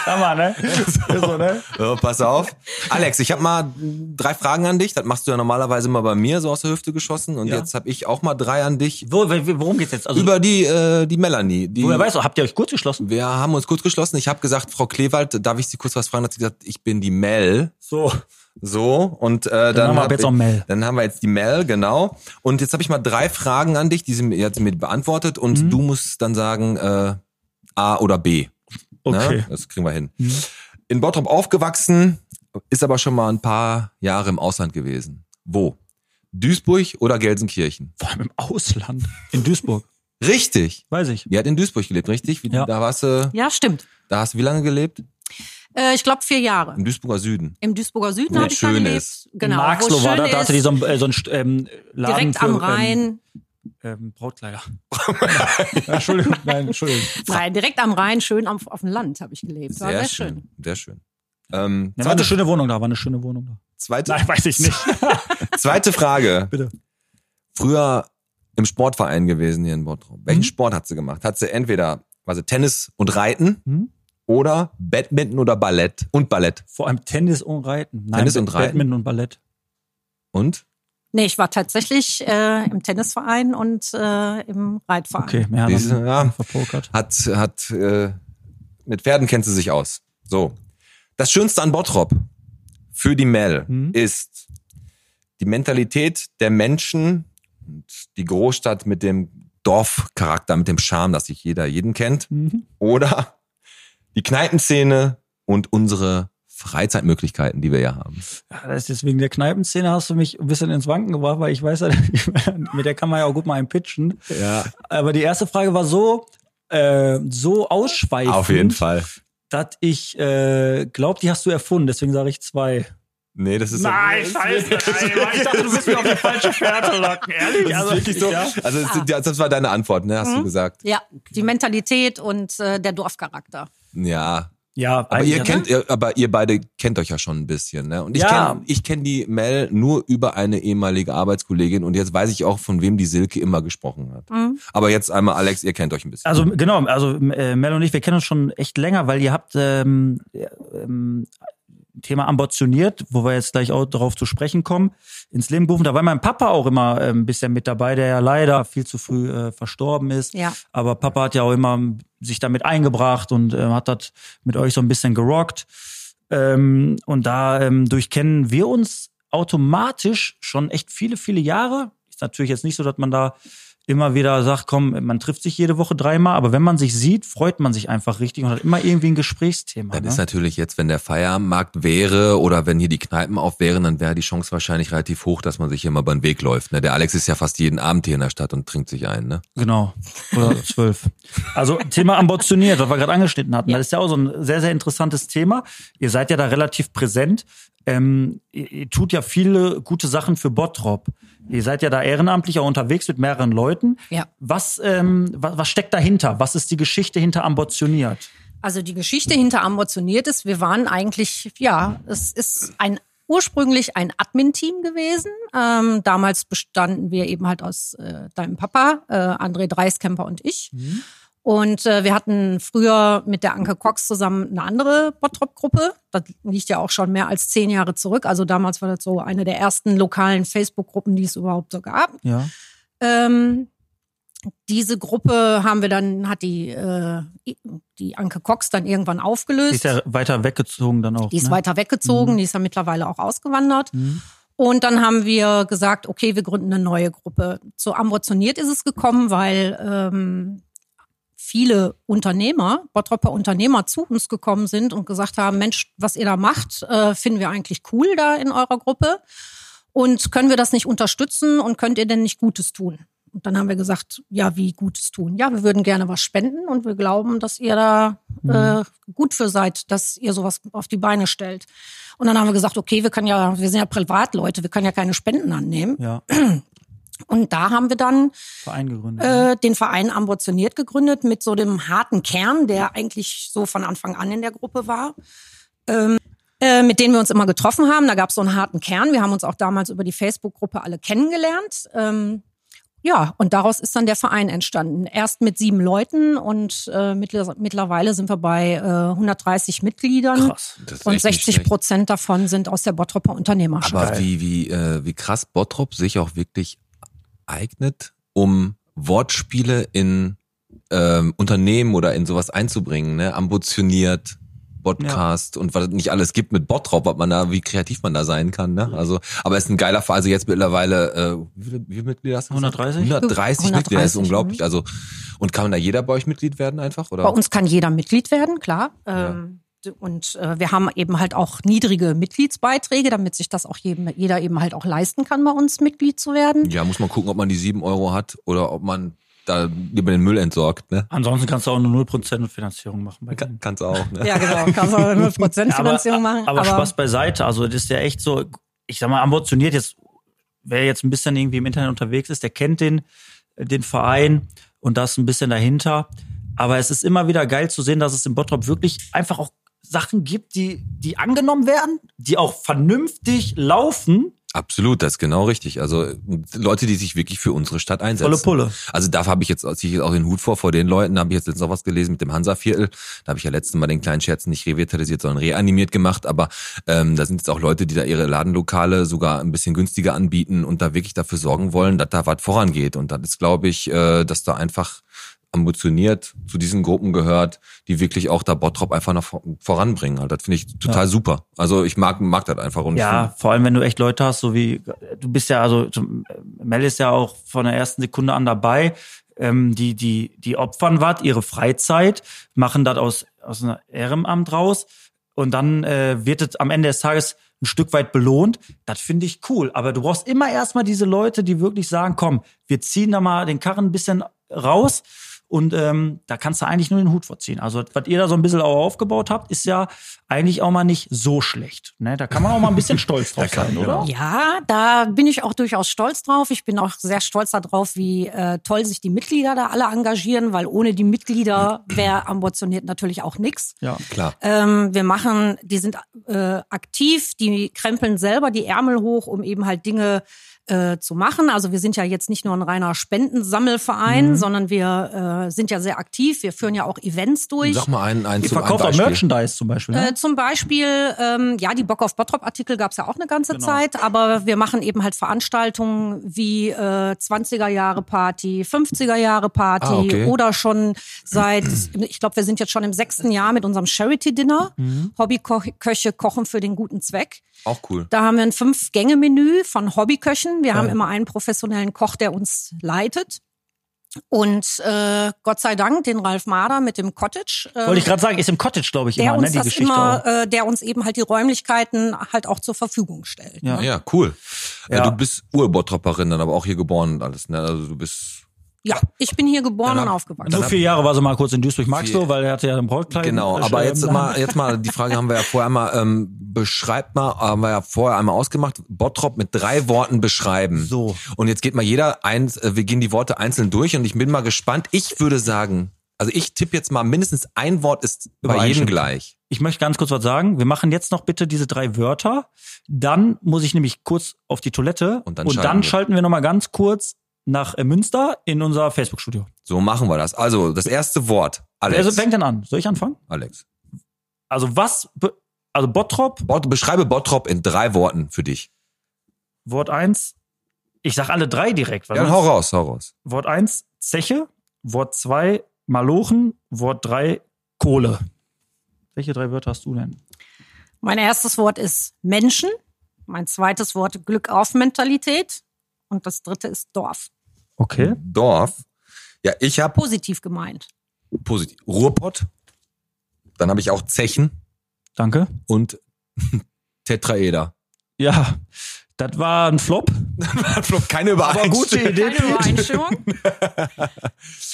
Speaker 4: Hammer, ne? so, ne?
Speaker 3: So, pass auf. Alex, ich habe mal drei Fragen an dich. Das machst du ja normalerweise immer bei mir, so aus der Hüfte geschossen. Und
Speaker 4: Ja.
Speaker 3: jetzt habe ich auch mal drei an dich.
Speaker 4: Wo, wo- worum geht's jetzt? Also,
Speaker 3: Über die, äh, die Melanie. Die,
Speaker 4: woher weißt du, habt ihr euch kurz geschlossen?
Speaker 3: wir haben uns kurz geschlossen. Ich habe gesagt, Frau Klewald, darf ich Sie kurz was fragen? Hat sie gesagt, ich bin die Mel.
Speaker 4: So.
Speaker 3: So, und äh, dann,
Speaker 4: haben wir
Speaker 3: hab
Speaker 4: ab jetzt
Speaker 3: ich-
Speaker 4: auch Mel.
Speaker 3: Dann haben wir jetzt die Mel, genau. Und jetzt habe ich mal drei Fragen an dich, die sie mir, hat sie mir beantwortet. Und
Speaker 4: Mhm.
Speaker 3: du musst dann sagen äh, A oder B.
Speaker 4: Okay.
Speaker 3: Ne? Das kriegen wir hin. In Bottrop aufgewachsen, ist aber schon mal ein paar Jahre im Ausland gewesen. Wo? Duisburg oder Gelsenkirchen?
Speaker 4: Vor allem im Ausland. In Duisburg.
Speaker 3: Richtig.
Speaker 4: Weiß ich.
Speaker 3: Die hat in Duisburg gelebt, richtig? Wie,
Speaker 4: Ja.
Speaker 3: Da warst du,
Speaker 5: ja, stimmt.
Speaker 3: da hast du wie lange gelebt?
Speaker 5: Äh, ich glaube vier Jahre.
Speaker 3: Im Duisburger Süden.
Speaker 5: Im Duisburger Süden habe ich da
Speaker 3: schön
Speaker 5: gelebt.
Speaker 3: ist.
Speaker 5: Genau.
Speaker 4: Marxloh
Speaker 5: wo
Speaker 4: war
Speaker 5: schön
Speaker 4: da, da hatte die so ein, äh, so ein ähm, Laden
Speaker 5: direkt
Speaker 4: für,
Speaker 5: am
Speaker 4: Ähm,
Speaker 5: Rhein.
Speaker 4: ähm, Brautkleider. Ja, Entschuldigung, nein, Entschuldigung.
Speaker 5: Nein, direkt am Rhein, schön auf, auf dem Land habe ich gelebt. War sehr, schön.
Speaker 3: Sehr schön. Ähm,
Speaker 4: Ja, war eine
Speaker 3: zweite,
Speaker 4: schöne Wohnung da, war eine schöne Wohnung da.
Speaker 3: zweite,
Speaker 4: Nein, weiß ich nicht.
Speaker 3: zweite Frage.
Speaker 4: Bitte.
Speaker 3: Früher im Sportverein gewesen hier in Bottrop. Welchen
Speaker 4: Mhm.
Speaker 3: Sport hat sie gemacht? Hat sie entweder also Tennis und Reiten
Speaker 4: Mhm.
Speaker 3: Oder Badminton oder Ballett und Ballett
Speaker 4: Vor allem Tennis und Reiten. Nein,
Speaker 3: Tennis und Reiten?
Speaker 4: Badminton und Ballett.
Speaker 3: und
Speaker 5: Nee, ich war tatsächlich äh, im Tennisverein und äh, im Reitverein.
Speaker 4: Okay, mehr
Speaker 3: Diese-
Speaker 4: haben
Speaker 3: ja.
Speaker 4: verpokert.
Speaker 3: hat hat äh, mit Pferden kennt sie sich aus. So. Das Schönste an Bottrop für die Mel
Speaker 4: Mhm.
Speaker 3: ist die Mentalität der Menschen und die Großstadt mit dem Dorfcharakter, mit dem Charme, dass sich jeder jeden kennt.
Speaker 4: Mhm.
Speaker 3: Oder die Kneipenszene und unsere Freizeitmöglichkeiten, die wir ja haben.
Speaker 4: Ja, das ist deswegen der Kneipenszene hast du mich ein bisschen ins Wanken gebracht, weil ich weiß ja, mit der kann man ja auch gut mal einen pitchen.
Speaker 3: Ja,
Speaker 4: Aber die erste Frage war so, äh, so ausschweifend,
Speaker 3: auf jeden Fall.
Speaker 4: dass ich äh, glaube, die hast du erfunden. Deswegen sage ich zwei.
Speaker 3: Nee, das ist
Speaker 4: Nein, scheiße. Nein, ich dachte, du willst mir auf die falsche Fährte locken. Ehrlich?
Speaker 3: Das ist wirklich so.
Speaker 4: Ja.
Speaker 3: Also das, das war deine Antwort, ne? Hast
Speaker 4: Mhm.
Speaker 3: du gesagt?
Speaker 5: Ja, die Mentalität und äh, der Dorfcharakter.
Speaker 3: Ja.
Speaker 4: Ja,
Speaker 3: Aber ihr
Speaker 4: ne?
Speaker 3: kennt, ihr, aber ihr beide kennt euch ja schon ein bisschen, ne? Und ich
Speaker 4: Ja.
Speaker 3: kenn ich kenn die Mel nur über eine ehemalige Arbeitskollegin und jetzt weiß ich auch, von wem die Silke immer gesprochen hat.
Speaker 5: Mhm.
Speaker 3: Aber jetzt einmal, Alex, ihr kennt euch ein bisschen.
Speaker 4: Also genau, also äh, Mel und ich, wir kennen uns schon echt länger, weil ihr habt ähm, ja, ähm, Thema ambitioniert, wo wir jetzt gleich auch darauf zu sprechen kommen, ins Leben gerufen. Da war mein Papa auch immer äh, ein bisschen mit dabei, der ja leider viel zu früh äh, verstorben ist.
Speaker 5: Ja.
Speaker 4: Aber Papa hat ja auch immer sich damit eingebracht und äh, hat das mit euch so ein bisschen gerockt. Ähm, und da ähm, durchkennen wir uns automatisch schon echt viele, viele Jahre. Ist natürlich jetzt nicht so, dass man da immer wieder sagt, komm, man trifft sich jede Woche dreimal, aber wenn man sich sieht, freut man sich einfach richtig und hat immer irgendwie ein Gesprächsthema.
Speaker 3: Das
Speaker 4: ne?
Speaker 3: ist natürlich jetzt, wenn der Feierabendmarkt wäre oder wenn hier die Kneipen auf wären, dann wäre die Chance wahrscheinlich relativ hoch, dass man sich hier mal über den Weg läuft. Ne? Der Alex ist ja fast jeden Abend hier in der Stadt und trinkt sich ein. Ne?
Speaker 4: Genau. Oder zwölf. Also Thema ambitioniert, was wir gerade angeschnitten hatten.
Speaker 5: Ja.
Speaker 4: Das ist ja auch so ein sehr, sehr interessantes Thema. Ihr seid ja da relativ präsent. Ähm, ihr, tut ja viele gute Sachen für Bottrop. Ihr seid ja da ehrenamtlich auch unterwegs mit mehreren Leuten.
Speaker 5: Ja.
Speaker 4: Was, ähm, was, was steckt dahinter? Was ist die Geschichte hinter ambitioniert?
Speaker 5: Also die Geschichte hinter ambitioniert ist, wir waren eigentlich, ja, es ist ein ursprünglich ein Admin-Team gewesen. Ähm, damals bestanden wir eben halt aus äh, deinem Papa, äh, André Dreiskemper und ich. Und äh, wir hatten früher mit der Anke Cox zusammen eine andere Bottrop-Gruppe. Das liegt ja auch schon mehr als zehn Jahre zurück. Also damals war das so eine der ersten lokalen Facebook-Gruppen, die es überhaupt so gab.
Speaker 4: Ja.
Speaker 5: Ähm, diese Gruppe haben wir dann, hat die, äh, die Anke Cox dann irgendwann
Speaker 4: Die
Speaker 5: aufgelöst.
Speaker 4: ist ja weiter weggezogen dann auch.
Speaker 5: Die ist
Speaker 4: ne?
Speaker 5: weiter weggezogen, die ist ja mittlerweile auch ausgewandert. Und dann haben wir gesagt, okay, wir gründen eine neue Gruppe. So ambitioniert ist es gekommen, weil ähm, viele Unternehmer, Bottropper Unternehmer zu uns gekommen sind und gesagt haben, Mensch, was ihr da macht, äh, finden wir eigentlich cool da in eurer Gruppe. Und können wir das nicht unterstützen und könnt ihr denn nicht Gutes tun? Und dann haben wir gesagt, ja, wie Gutes tun? Ja, wir würden gerne was spenden und wir glauben, dass ihr da äh, gut für seid, dass ihr sowas auf die Beine stellt. Und dann haben wir gesagt, okay, wir können ja, wir sind ja Privatleute, wir können ja keine Spenden annehmen.
Speaker 4: Ja,
Speaker 5: Und da haben wir dann
Speaker 4: Verein gegründet.
Speaker 5: äh, den Verein ambitioniert gegründet mit so dem harten Kern, der eigentlich so von Anfang an in der Gruppe war. Ähm, äh, mit denen wir uns immer getroffen haben. Da gab es so einen harten Kern. Wir haben uns auch damals über die Facebook-Gruppe alle kennengelernt. Ähm, ja, und daraus ist dann der Verein entstanden. Erst mit sieben Leuten und äh, mittler- mittlerweile sind wir bei äh, 130 Mitgliedern.
Speaker 4: Krass.
Speaker 3: Das ist
Speaker 5: Und
Speaker 3: echt nicht
Speaker 5: 60
Speaker 3: schlecht.
Speaker 5: Prozent davon sind aus der Bottropper Unternehmerschaft.
Speaker 3: Aber wie, wie, äh, wie krass Bottrop sich auch wirklich eignet, um Wortspiele in ähm, Unternehmen oder in sowas einzubringen, ne? Ambitioniert, Podcast und was es nicht alles gibt mit Bottrop, was man da, wie kreativ man da sein kann, ne? Also, aber es ist ein geiler Fall. Also jetzt mittlerweile, äh, wie viele, wie viele Mitglieder hast du? gesagt?
Speaker 4: 130?
Speaker 3: 130 Mitglieder, das ist
Speaker 5: 130,
Speaker 3: unglaublich. Also, und kann da jeder bei euch Mitglied werden einfach, oder?
Speaker 5: Bei uns kann jeder Mitglied werden, klar. Ähm, Und äh, wir haben eben halt auch niedrige Mitgliedsbeiträge, damit sich das auch jedem, jeder eben halt auch leisten kann, bei uns Mitglied zu werden.
Speaker 3: Ja, muss man gucken, ob man die sieben Euro hat oder ob man da lieber den Müll entsorgt, ne?
Speaker 4: Ansonsten kannst du auch nur 0% Finanzierung machen. Bei denen.
Speaker 3: Kannst auch, ne?
Speaker 5: Ja, genau. Kannst auch 0%
Speaker 4: Ja,
Speaker 5: Finanzierung machen.
Speaker 4: Aber, Spaß beiseite. Also das ist ja echt so, ich sag mal, ambitioniert jetzt, wer jetzt ein bisschen irgendwie im Internet unterwegs ist, der kennt den, den Verein und das ein bisschen dahinter. Aber es ist immer wieder geil zu sehen, dass es in Bottrop wirklich einfach auch Sachen gibt, die, die angenommen werden, die auch vernünftig laufen.
Speaker 3: Absolut, das ist genau richtig. Also Leute, die sich wirklich für unsere Stadt einsetzen.
Speaker 4: Volle Pulle.
Speaker 3: Also da habe ich jetzt ich jetzt auch den Hut vor vor den Leuten. Da habe ich jetzt noch was gelesen mit dem Hansa-Viertel. Da habe ich ja letztes Mal den kleinen Scherz nicht revitalisiert, sondern reanimiert gemacht. Aber ähm, da sind jetzt auch Leute, die da ihre Ladenlokale sogar ein bisschen günstiger anbieten und da wirklich dafür sorgen wollen, dass da was vorangeht. Und das ist, glaube ich, äh, dass da einfach ambitioniert zu diesen Gruppen gehört, die wirklich auch da Bottrop einfach nach vor- voranbringen. Halt. Das finde ich total super. Also ich mag mag das einfach. Und
Speaker 4: Ja, vor allem wenn du echt Leute hast, so wie du bist ja, also Mel ist ja auch von der ersten Sekunde an dabei. Ähm, die, die, die opfern was, ihre Freizeit, machen das aus, aus einem Ehrenamt raus und dann äh, wird es am Ende des Tages ein Stück weit belohnt. Das finde ich cool. Aber du brauchst immer erstmal diese Leute, die wirklich sagen, komm, wir ziehen da mal den Karren ein bisschen raus. Und ähm, da kannst du eigentlich nur den Hut vorziehen. Also, was ihr da so ein bisschen auch aufgebaut habt, ist ja eigentlich auch mal nicht so schlecht. Ne? Da kann man auch mal ein bisschen stolz drauf sein, oder?
Speaker 5: Ja, da bin ich auch durchaus stolz drauf. Ich bin auch sehr stolz darauf, wie äh, toll sich die Mitglieder da alle engagieren, weil ohne die Mitglieder wäre ambitioniert natürlich auch nix.
Speaker 4: Ja.
Speaker 3: klar.
Speaker 5: Ähm, wir machen, die sind äh, aktiv, die krempeln selber die Ärmel hoch, um eben halt Dinge äh, zu machen. Also wir sind ja jetzt nicht nur ein reiner Spendensammelverein, sondern wir äh, sind ja sehr aktiv. Wir führen ja auch Events durch.
Speaker 3: Sag mal einen, einen
Speaker 4: Ihr
Speaker 3: zum
Speaker 4: verkauft auch. Merchandise zum Beispiel. Ne?
Speaker 5: Äh, zum Beispiel, ähm, ja, die Bock auf Bottrop-Artikel gab's ja auch eine ganze
Speaker 4: Genau.
Speaker 5: Zeit, aber wir machen eben halt Veranstaltungen wie äh, 20er Jahre Party, 50er Jahre Party
Speaker 3: Ah, okay.
Speaker 5: oder schon seit, ich glaube, wir sind jetzt schon im sechsten Jahr mit unserem Charity-Dinner.
Speaker 3: Mhm.
Speaker 5: Hobbyköche kochen für den guten Zweck.
Speaker 3: Auch cool.
Speaker 5: Da haben wir ein Fünf-Gänge-Menü von Hobbyköchen. Wir haben immer einen professionellen Koch, der uns leitet. Und äh, Gott sei Dank den Ralf Mader mit dem Cottage. äh,
Speaker 4: Wollte ich gerade sagen, ist im Cottage, glaube ich,
Speaker 5: der
Speaker 4: immer, ne,
Speaker 5: uns
Speaker 4: die
Speaker 5: das
Speaker 4: Geschichte
Speaker 5: immer, äh, der uns eben halt die Räumlichkeiten halt auch zur Verfügung stellt.
Speaker 4: Ja.
Speaker 3: Ja, cool. Ja.
Speaker 4: Ja.
Speaker 3: du bist Urbottropperin, dann aber auch hier geboren und alles. Ne? Also du bist
Speaker 5: Ja, ich bin hier geboren
Speaker 3: Dann
Speaker 5: und
Speaker 3: hab-
Speaker 5: aufgewachsen.
Speaker 4: So
Speaker 3: hab-
Speaker 4: vier Jahre war sie mal kurz in Duisburg-Maxloh,
Speaker 3: Vier-
Speaker 4: weil er hatte ja ein Brautkleid.
Speaker 3: genau.
Speaker 4: äh,
Speaker 3: Aber jetzt mal, jetzt mal die Frage haben wir ja vorher mal ähm, beschreibt mal, haben wir ja vorher einmal ausgemacht. Bottrop mit drei Worten beschreiben.
Speaker 4: So.
Speaker 3: Und jetzt geht mal jeder eins. Äh, wir gehen die Worte einzeln durch und ich bin mal gespannt. Ich würde sagen, also ich tippe jetzt mal mindestens ein Wort ist bei jedem gleich.
Speaker 4: Ich möchte ganz kurz was sagen. Wir machen jetzt noch bitte diese drei Wörter. Dann muss ich nämlich kurz auf die Toilette
Speaker 3: Und dann
Speaker 4: und
Speaker 3: schalten
Speaker 4: dann
Speaker 3: wir.
Speaker 4: schalten wir noch mal ganz kurz nach äh, Münster in unser Facebook-Studio.
Speaker 3: So machen wir das. Also das erste Wort. Alex.
Speaker 4: Also fängt dann an. Soll ich anfangen?
Speaker 3: Alex.
Speaker 4: Also was, also Bottrop,
Speaker 3: Bot, beschreibe Bottrop in drei Worten für dich.
Speaker 4: Wort eins. Ich sag alle drei direkt. weil
Speaker 3: Ja, hau raus, hau raus.
Speaker 4: Wort eins Zeche. Wort zwei Malochen. Wort drei Kohle. Welche drei Wörter hast du denn?
Speaker 5: Mein erstes Wort ist Menschen. Mein zweites Wort Glück auf Mentalität. Und das dritte ist Dorf.
Speaker 4: Okay.
Speaker 3: Dorf. Ja, ich habe
Speaker 5: Positiv gemeint.
Speaker 3: positiv. Ruhrpott. Dann habe ich auch Zechen
Speaker 4: Danke.
Speaker 3: und Tetraeder.
Speaker 4: Ja, das war ein Flop.
Speaker 3: Keine
Speaker 4: Aber
Speaker 3: Übereinstimmung.
Speaker 4: gute Idee.
Speaker 5: Keine Übereinstimmung.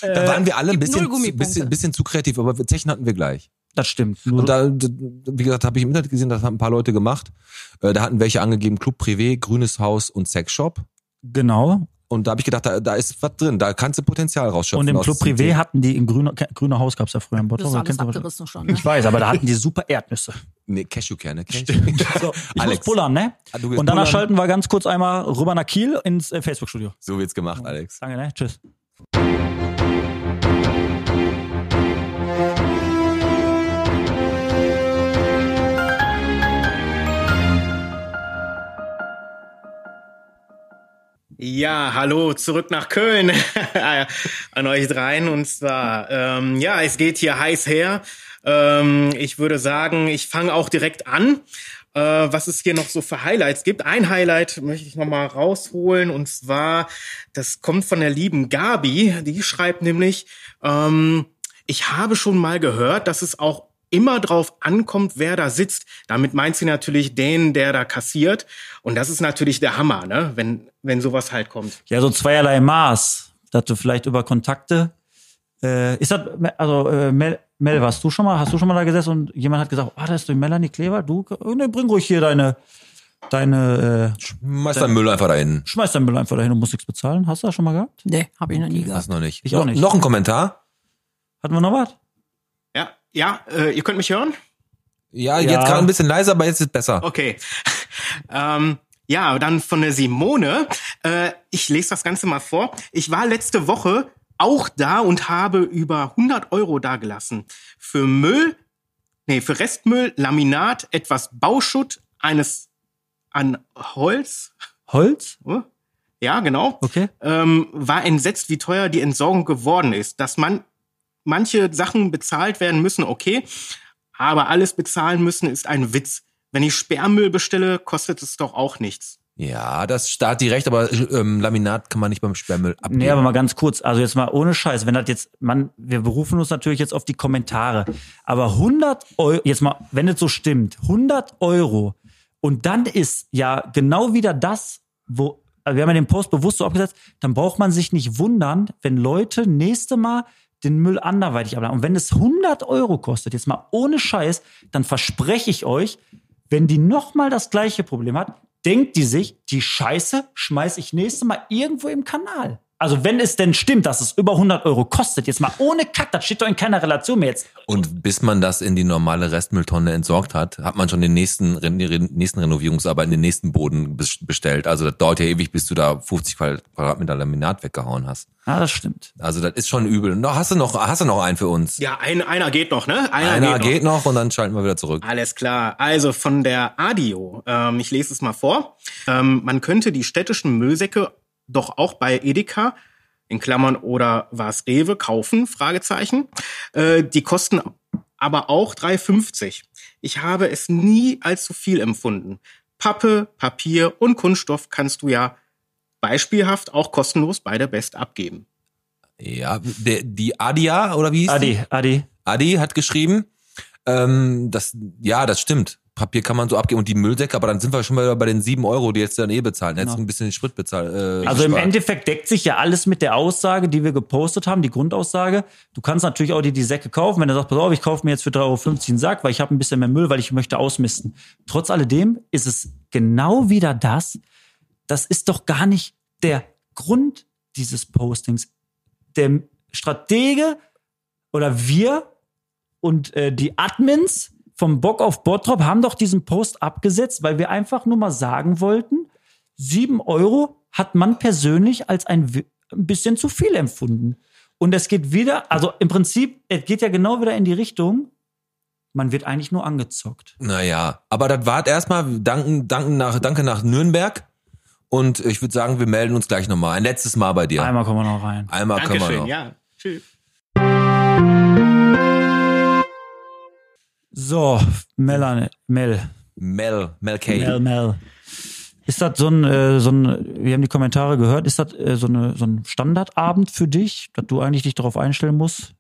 Speaker 3: Da waren wir alle ein bisschen, bisschen, bisschen zu kreativ, aber Zechen hatten wir gleich.
Speaker 4: Das stimmt. Nur
Speaker 3: Und da, wie gesagt, habe ich im Internet gesehen, das haben ein paar Leute gemacht. Äh, Da hatten welche angegeben, Club Privé, Grünes Haus und Sexshop.
Speaker 4: Genau.
Speaker 3: Und da habe ich gedacht, da, da ist was drin, da kannst du Potenzial rausschöpfen.
Speaker 4: Und im Club Privé hatten die im Grüne, Grüne Haus gab's ja früher im
Speaker 5: Das
Speaker 4: Bottrop.
Speaker 5: ist
Speaker 4: du wahrscheinlich.
Speaker 5: abgerissen schon. Ne?
Speaker 4: Ich weiß, aber da hatten die super Erdnüsse.
Speaker 3: Nee, Cashewkerne. Cash
Speaker 4: So, ich
Speaker 3: Alex.
Speaker 4: muss pullern, ne?
Speaker 3: Ah,
Speaker 4: Und danach
Speaker 3: pullern?
Speaker 4: schalten wir ganz kurz einmal rüber nach Kiel ins äh, Facebook-Studio.
Speaker 3: So wird's gemacht, Alex.
Speaker 4: Danke, ne? Tschüss.
Speaker 6: Ja, hallo, zurück nach Köln an euch dreien. Und zwar, ähm, ja, es geht hier heiß her. Ähm, ich würde sagen, ich fange auch direkt an. Äh, was es hier noch so für Highlights gibt. Ein Highlight möchte ich noch mal rausholen und zwar, das kommt von der lieben Gabi. Die schreibt nämlich, ähm, ich habe schon mal gehört, dass es auch immer drauf ankommt, wer da sitzt. Damit meint sie natürlich den, der da kassiert. Und das ist natürlich der Hammer, ne? wenn, wenn sowas halt kommt.
Speaker 4: Ja, so zweierlei Maß, dass du vielleicht über Kontakte. Äh, ist das, also äh, Mel, Mel, warst du schon mal, hast du schon mal da gesessen und jemand hat gesagt, ah, das ist die Melanie Kleber, du, äh, ne, bring ruhig hier deine, deine, äh,
Speaker 3: Schmeiß deinen Müll einfach dahin.
Speaker 4: schmeiß deinen Müll einfach dahin und musst nichts bezahlen. Hast du das schon mal gehabt?
Speaker 5: Nee, habe ich noch nie gehabt.
Speaker 3: Das noch nicht.
Speaker 4: Ich auch
Speaker 3: noch,
Speaker 4: nicht.
Speaker 3: Noch ein Kommentar?
Speaker 4: Hatten wir noch was?
Speaker 6: Ja, äh, ihr könnt mich hören?
Speaker 3: Ja,
Speaker 4: Ja.
Speaker 3: jetzt gerade ein bisschen leiser, aber jetzt ist besser.
Speaker 6: Okay. ähm, ja, dann von der Simone. Äh, ich lese das Ganze mal vor. Ich war letzte Woche auch da und habe über 100 Euro dagelassen. Für Müll, nee, für Restmüll, Laminat, etwas Bauschutt, eines an Holz.
Speaker 4: Holz?
Speaker 6: Oh, Ja, genau.
Speaker 4: Okay.
Speaker 6: ähm, war entsetzt, wie teuer die Entsorgung geworden ist. Dass man manche Sachen bezahlt werden müssen, okay, aber alles bezahlen müssen ist ein Witz. Wenn ich Sperrmüll bestelle, kostet es doch auch nichts.
Speaker 3: Ja, das starrt die recht, aber ähm, Laminat kann man nicht beim Sperrmüll abgeben.
Speaker 4: Nee, aber mal ganz kurz, also jetzt mal ohne Scheiß, wenn das jetzt, man, wir berufen uns natürlich jetzt auf die Kommentare, aber 100 Euro, jetzt mal, wenn es so stimmt, 100 Euro und dann ist ja genau wieder das, wo, also wir haben ja den Post bewusst so abgesetzt, dann braucht man sich nicht wundern, wenn Leute nächste Mal den Müll anderweitig abladen. Und wenn es 100 Euro kostet, jetzt mal ohne Scheiß, dann verspreche ich euch, wenn die nochmal das gleiche Problem hat, denkt die sich, die Scheiße schmeiß ich nächste Mal irgendwo im Kanal. Also wenn es denn stimmt, dass es über 100 Euro kostet, jetzt mal ohne Kack, das steht doch in keiner Relation mehr jetzt.
Speaker 3: Und bis man das in die normale Restmülltonne entsorgt hat, hat man schon den nächsten, Ren- nächsten Renovierungsarbeiten, den nächsten Boden bes- bestellt. Also das dauert ja ewig, bis du da 50 Quadratmeter Laminat weggehauen hast.
Speaker 4: Ja, das stimmt.
Speaker 3: Also das ist schon übel. Noch, hast du noch, hast du noch einen für uns?
Speaker 6: Ja, ein, einer geht noch, ne?
Speaker 3: Einer geht noch und dann schalten wir wieder zurück.
Speaker 6: Alles klar. Also von der Adio. Ähm, ich lese es mal vor. Ähm, man könnte die städtischen Müllsäcke doch auch bei Edeka in Klammern oder was Rewe kaufen? Fragezeichen. Äh, die kosten aber auch 3,50. Ich habe es nie als zu viel empfunden. Pappe, Papier und Kunststoff kannst du ja beispielhaft auch kostenlos bei der Best abgeben.
Speaker 3: Ja, der, die Adia, oder wie hieß die?
Speaker 4: Adi, Adi.
Speaker 3: Adi hat geschrieben, ähm, das, ja, das stimmt. Papier kann man so abgeben und die Müllsäcke, aber dann sind wir schon mal bei den sieben Euro, die jetzt dann eh bezahlen. Jetzt
Speaker 4: Genau.
Speaker 3: ein bisschen den Sprit bezahlt. Äh,
Speaker 4: Also im. Endeffekt deckt sich ja alles mit der Aussage, die wir gepostet haben, die Grundaussage. Du kannst natürlich auch die, die Säcke kaufen, wenn du sagst, pass auf, ich kaufe mir jetzt für 3,50 Euro einen Sack, weil ich habe ein bisschen mehr Müll, weil ich möchte ausmisten. Trotz alledem ist es genau wieder das, das ist doch gar nicht der Grund dieses Postings. Der Stratege oder wir und äh, die Admins vom Bock auf Bottrop haben doch diesen Post abgesetzt, weil wir einfach nur mal sagen wollten, sieben Euro hat man persönlich als ein, ein bisschen zu viel empfunden. Und es geht wieder, also im Prinzip, es geht ja genau wieder in die Richtung, man wird eigentlich nur angezockt.
Speaker 3: Naja, aber das war erstmal danken, danken nach, danke nach Nürnberg. Und ich würde sagen, wir melden uns gleich nochmal. Ein letztes Mal bei dir.
Speaker 4: Einmal kommen wir noch rein.
Speaker 3: Einmal können wir
Speaker 6: Dankeschön,
Speaker 3: noch.
Speaker 6: ja. Tschüss.
Speaker 4: So, Melanie, Mel,
Speaker 3: Mel, Mel K.
Speaker 4: Mel, Mel. Ist das so ein, äh, so ein, wir haben die Kommentare gehört, ist das äh, so, eine, so ein Standardabend für dich, dass du eigentlich dich darauf einstellen musst?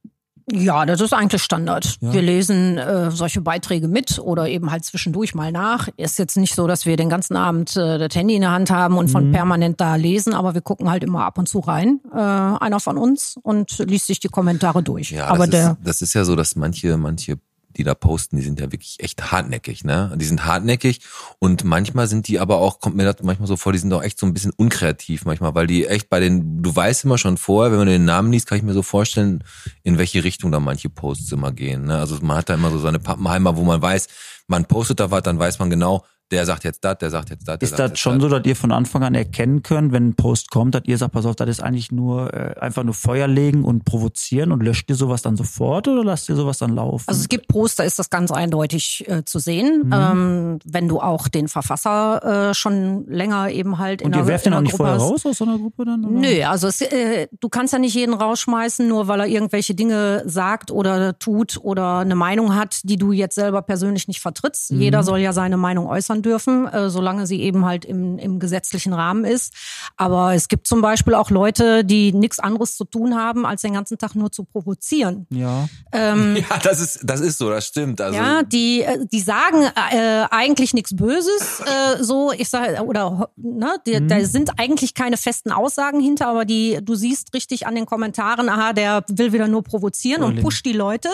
Speaker 5: Ja, das ist eigentlich Standard.
Speaker 4: Ja.
Speaker 5: Wir lesen äh, solche Beiträge mit oder eben halt zwischendurch mal nach. Ist jetzt nicht so, dass wir den ganzen Abend äh, das Handy in der Hand haben und
Speaker 3: Mhm.
Speaker 5: von permanent da lesen, aber wir gucken halt immer ab und zu rein, äh, einer von uns, und liest sich die Kommentare durch.
Speaker 3: Ja,
Speaker 5: aber
Speaker 3: das,
Speaker 5: der
Speaker 3: ist, das ist ja so, dass manche, manche, die da posten, die sind ja wirklich echt hartnäckig, ne? Die sind hartnäckig und manchmal sind die aber auch, kommt mir das manchmal so vor, die sind auch echt so ein bisschen unkreativ manchmal, weil die echt bei den, du weißt immer schon vorher, wenn man den Namen liest, kann ich mir so vorstellen, in welche Richtung da manche Posts immer gehen, ne? Also man hat da immer so seine Pappenheimer, wo man weiß, man postet da was, dann weiß man genau, der sagt jetzt das, der sagt jetzt das.
Speaker 4: Ist
Speaker 3: sagt
Speaker 4: das schon so, dass ihr von Anfang an erkennen könnt, wenn ein Post kommt, dass ihr sagt, pass auf, das ist eigentlich nur äh, einfach nur Feuer legen und provozieren und löscht ihr sowas dann sofort oder lasst ihr sowas dann laufen?
Speaker 5: Also es gibt Poster, ist das ganz eindeutig äh, zu sehen.
Speaker 4: Mhm.
Speaker 5: Ähm, wenn du auch den Verfasser äh, schon länger eben halt in
Speaker 4: und
Speaker 5: der
Speaker 4: ihr werft
Speaker 5: in
Speaker 4: den auch nicht
Speaker 5: Gruppe
Speaker 4: vorher raus aus so einer Gruppe dann? Oder?
Speaker 5: Nö, also es, äh, du kannst ja nicht jeden rausschmeißen, nur weil er irgendwelche Dinge sagt oder tut oder eine Meinung hat, die du jetzt selber persönlich nicht vertrittst.
Speaker 4: Mhm.
Speaker 5: Jeder soll ja seine Meinung äußern dürfen, äh, solange sie eben halt im, im gesetzlichen Rahmen ist. Aber es gibt zum Beispiel auch Leute, die nichts anderes zu tun haben, als den ganzen Tag nur zu provozieren.
Speaker 4: Ja.
Speaker 5: Ähm,
Speaker 3: Ja, das ist, das ist so, das stimmt. Also,
Speaker 5: ja, die, äh, die sagen äh, eigentlich nichts Böses, äh, so ich sage oder ne, die, da sind eigentlich keine festen Aussagen hinter, aber die du siehst richtig an den Kommentaren, aha, der will wieder nur provozieren und
Speaker 4: Frühling.
Speaker 5: pusht die Leute.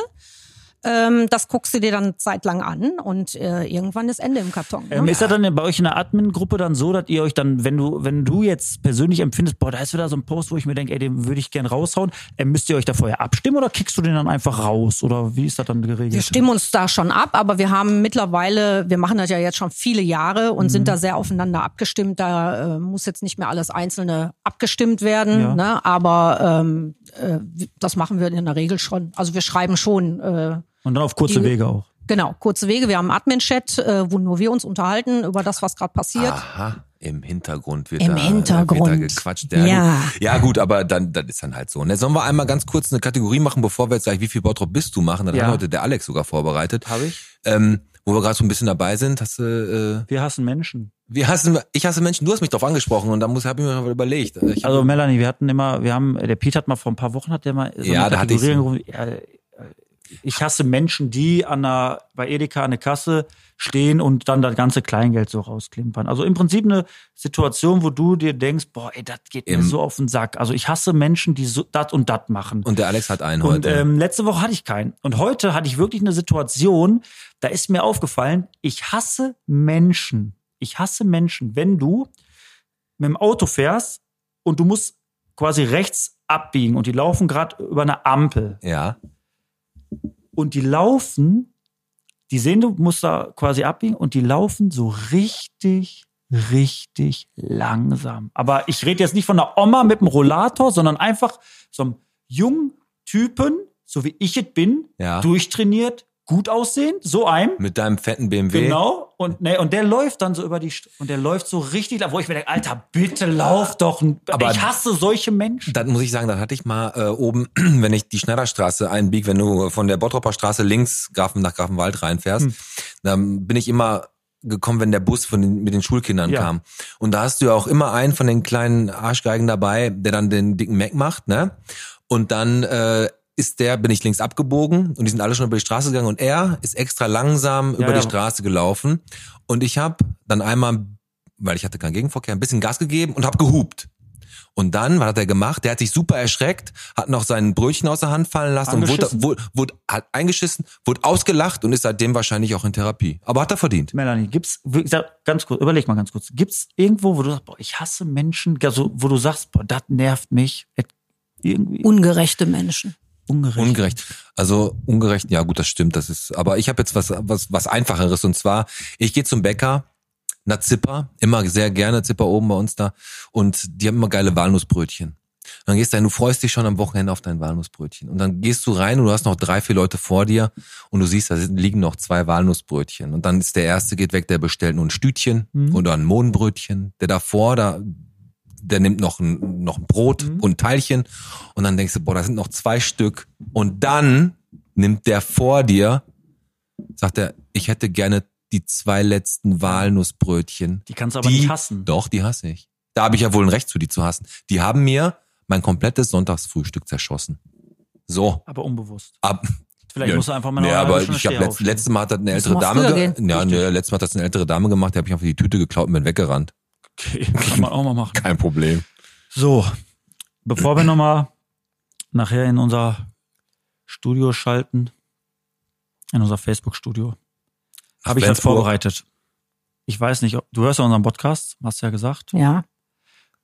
Speaker 5: Ähm, das guckst du dir dann zeitlang an und äh, irgendwann ist Ende im Karton. Ne?
Speaker 4: Ähm, ist das dann bei euch in der Admin-Gruppe dann so, dass ihr euch dann, wenn du, wenn du jetzt persönlich empfindest, boah, da ist wieder so ein Post, wo ich mir denke, ey, den würde ich gern raushauen, ähm, müsst ihr euch da vorher abstimmen oder kickst du den dann einfach raus? Oder wie ist das dann geregelt?
Speaker 5: Wir stimmen uns da schon ab, aber wir haben mittlerweile, wir machen das ja jetzt schon viele Jahre und
Speaker 4: Mhm.
Speaker 5: sind da sehr aufeinander abgestimmt. Da äh, muss jetzt nicht mehr alles Einzelne abgestimmt werden,
Speaker 4: Ja.
Speaker 5: ne? aber ähm, äh, das machen wir in der Regel schon. Also wir schreiben schon. Äh,
Speaker 4: Und dann auf kurze
Speaker 5: die-
Speaker 4: Wege auch.
Speaker 5: Genau, kurze Wege. Wir haben einen Admin-Chat, äh, wo nur wir uns unterhalten über das, was gerade passiert.
Speaker 3: Aha, im Hintergrund wird,
Speaker 5: Im
Speaker 3: da,
Speaker 5: Hintergrund.
Speaker 3: wird da gequatscht. Ja,
Speaker 5: Ja.
Speaker 3: Gut. ja gut, aber dann das ist dann halt so. Ne? Sollen wir einmal ganz kurz eine Kategorie machen, bevor wir jetzt gleich, wie viel Bottrop bist du machen? Das
Speaker 4: Ja.
Speaker 3: hat heute der Alex sogar vorbereitet.
Speaker 4: Habe ich.
Speaker 3: Ähm, wo wir gerade so ein bisschen dabei sind, hast du, äh,
Speaker 4: Wir hassen Menschen.
Speaker 3: wie hassen, ich hasse Menschen, du hast mich drauf angesprochen und da muss, habe ich mir mal überlegt. Ich hab,
Speaker 4: Also Melanie, wir hatten immer, wir haben, der Piet hat mal vor ein paar Wochen hat der mal so
Speaker 3: Ja,
Speaker 4: eine
Speaker 3: da hatte ich
Speaker 4: Kategorie angerufen, äh, ich hasse Menschen, die an der, bei Edeka an der Kasse stehen und dann das ganze Kleingeld so rausklimpern. Also im Prinzip eine Situation, wo du dir denkst, boah, ey, das geht mir
Speaker 3: Im-
Speaker 4: so auf den Sack. Also ich hasse Menschen, die so dat und dat machen.
Speaker 3: und der Alex hat einen
Speaker 4: Und
Speaker 3: heute.
Speaker 4: ähm, letzte Woche hatte ich keinen. Und heute hatte ich wirklich eine Situation, da ist mir aufgefallen, ich hasse Menschen. Ich hasse Menschen, wenn du mit dem Auto fährst und du musst quasi rechts abbiegen und die laufen gerade über eine Ampel
Speaker 3: ja.
Speaker 4: Und die laufen, die sehen, du musst da quasi abbiegen und die laufen so richtig, richtig langsam. Aber ich rede jetzt nicht von einer Oma mit einem Rollator, sondern einfach so einem jungen Typen, so wie ich es bin,
Speaker 3: Ja.
Speaker 4: durchtrainiert, gut aussehend, so einem.
Speaker 3: Mit deinem fetten BMW.
Speaker 4: Genau. Und, ne, und der läuft dann so über die, St und der läuft so richtig, wo ich mir denke, Alter, bitte lauf doch.
Speaker 3: Aber-
Speaker 4: ich hasse solche Menschen.
Speaker 3: Das muss ich sagen, das hatte ich mal äh, oben, wenn ich die Schneiderstraße einbieg, wenn du von der Bottropper Straße links Grafen nach Grafenwald reinfährst,
Speaker 4: Hm.
Speaker 3: dann bin ich immer gekommen, wenn der Bus von den, mit den Schulkindern
Speaker 4: Ja.
Speaker 3: kam. Und da hast du ja auch immer einen von den kleinen Arschgeigen dabei, der dann den dicken Mac macht, ne? Und dann äh, ist der, bin ich links abgebogen und die sind alle schon über die Straße gegangen und er ist extra langsam über
Speaker 4: ja.
Speaker 3: die Straße gelaufen und ich habe dann einmal, weil ich hatte keinen Gegenverkehr, ein bisschen Gas gegeben und habe gehupt. Und dann, was hat er gemacht? Der hat sich super erschreckt, hat noch sein Brötchen aus der Hand fallen lassen und wurde, wurde, wurde, hat eingeschissen, wurde ausgelacht und ist seitdem wahrscheinlich auch in Therapie. Aber hat er verdient.
Speaker 4: Melanie, gibt's, ganz kurz, überleg mal ganz kurz, gibt's irgendwo, wo du sagst, boah, ich hasse Menschen, also, wo du sagst, boah, das nervt mich, irgendwie
Speaker 5: Ungerechte Menschen.
Speaker 4: Ungerecht.
Speaker 3: Ungerecht. Also ungerecht, ja gut, das stimmt, das ist. Aber ich habe jetzt was, was, was einfacheres und zwar, ich gehe zum Bäcker, na Zipper, immer sehr gerne Zipper oben bei uns da und die haben immer geile Walnussbrötchen. Und dann gehst du, du freust dich schon am Wochenende auf dein Walnussbrötchen. Und dann gehst du rein und du hast noch drei, vier Leute vor dir und du siehst, da liegen noch zwei Walnussbrötchen. Und dann ist der erste geht weg, der bestellt nur ein Stütchen oder ein Mohnbrötchen. Der davor, da, der nimmt noch ein, noch ein Brot und ein Teilchen. Und dann denkst du, boah, da sind noch zwei Stück. Und dann nimmt der vor dir, sagt er, ich hätte gerne die zwei letzten Walnussbrötchen.
Speaker 4: Die kannst du aber nicht hassen.
Speaker 3: Doch, die hasse ich. Da habe ich ja wohl ein Recht zu, die zu hassen. Die haben mir mein komplettes Sonntagsfrühstück zerschossen. So,
Speaker 4: Aber unbewusst.
Speaker 3: ab.
Speaker 4: Vielleicht
Speaker 3: Ja,
Speaker 4: musst du einfach mal
Speaker 3: nee,
Speaker 4: eine
Speaker 3: aber ich habe letzt, letztes Mal hat das eine ältere Dame ge ja, nee, letztes Mal hat das eine ältere Dame gemacht, die habe ich einfach die Tüte geklaut und bin weggerannt.
Speaker 4: Okay, kann man auch mal machen.
Speaker 3: Kein Problem.
Speaker 4: So, bevor wir nochmal nachher in unser Studio schalten, in unser Facebook-Studio, habe ich was vorbereitet. Ich weiß nicht, ob, du hörst ja unseren Podcast, hast du ja gesagt.
Speaker 5: Ja.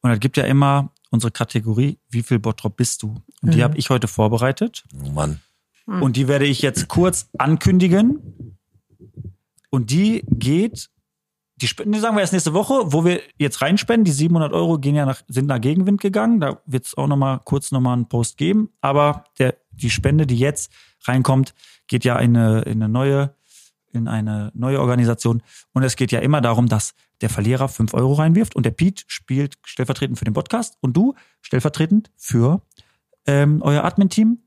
Speaker 4: Und es gibt ja immer unsere Kategorie, wie viel Bottrop bist du? Und die
Speaker 5: Mhm.
Speaker 4: habe ich heute vorbereitet.
Speaker 3: Oh Mann.
Speaker 4: Und die werde ich jetzt kurz ankündigen. Und die geht, die Spenden, sagen wir erst nächste Woche, wo wir jetzt reinspenden. Die 700 Euro gehen ja nach, sind nach Gegenwind gegangen. Da wird es auch nochmal kurz nochmal einen Post geben. Aber der, die Spende, die jetzt reinkommt, geht ja in eine, in eine neue, in eine neue Organisation. Und es geht ja immer darum, dass der Verlierer 5 Euro reinwirft und der Pete spielt stellvertretend für den Podcast und du stellvertretend für ähm, euer Admin-Team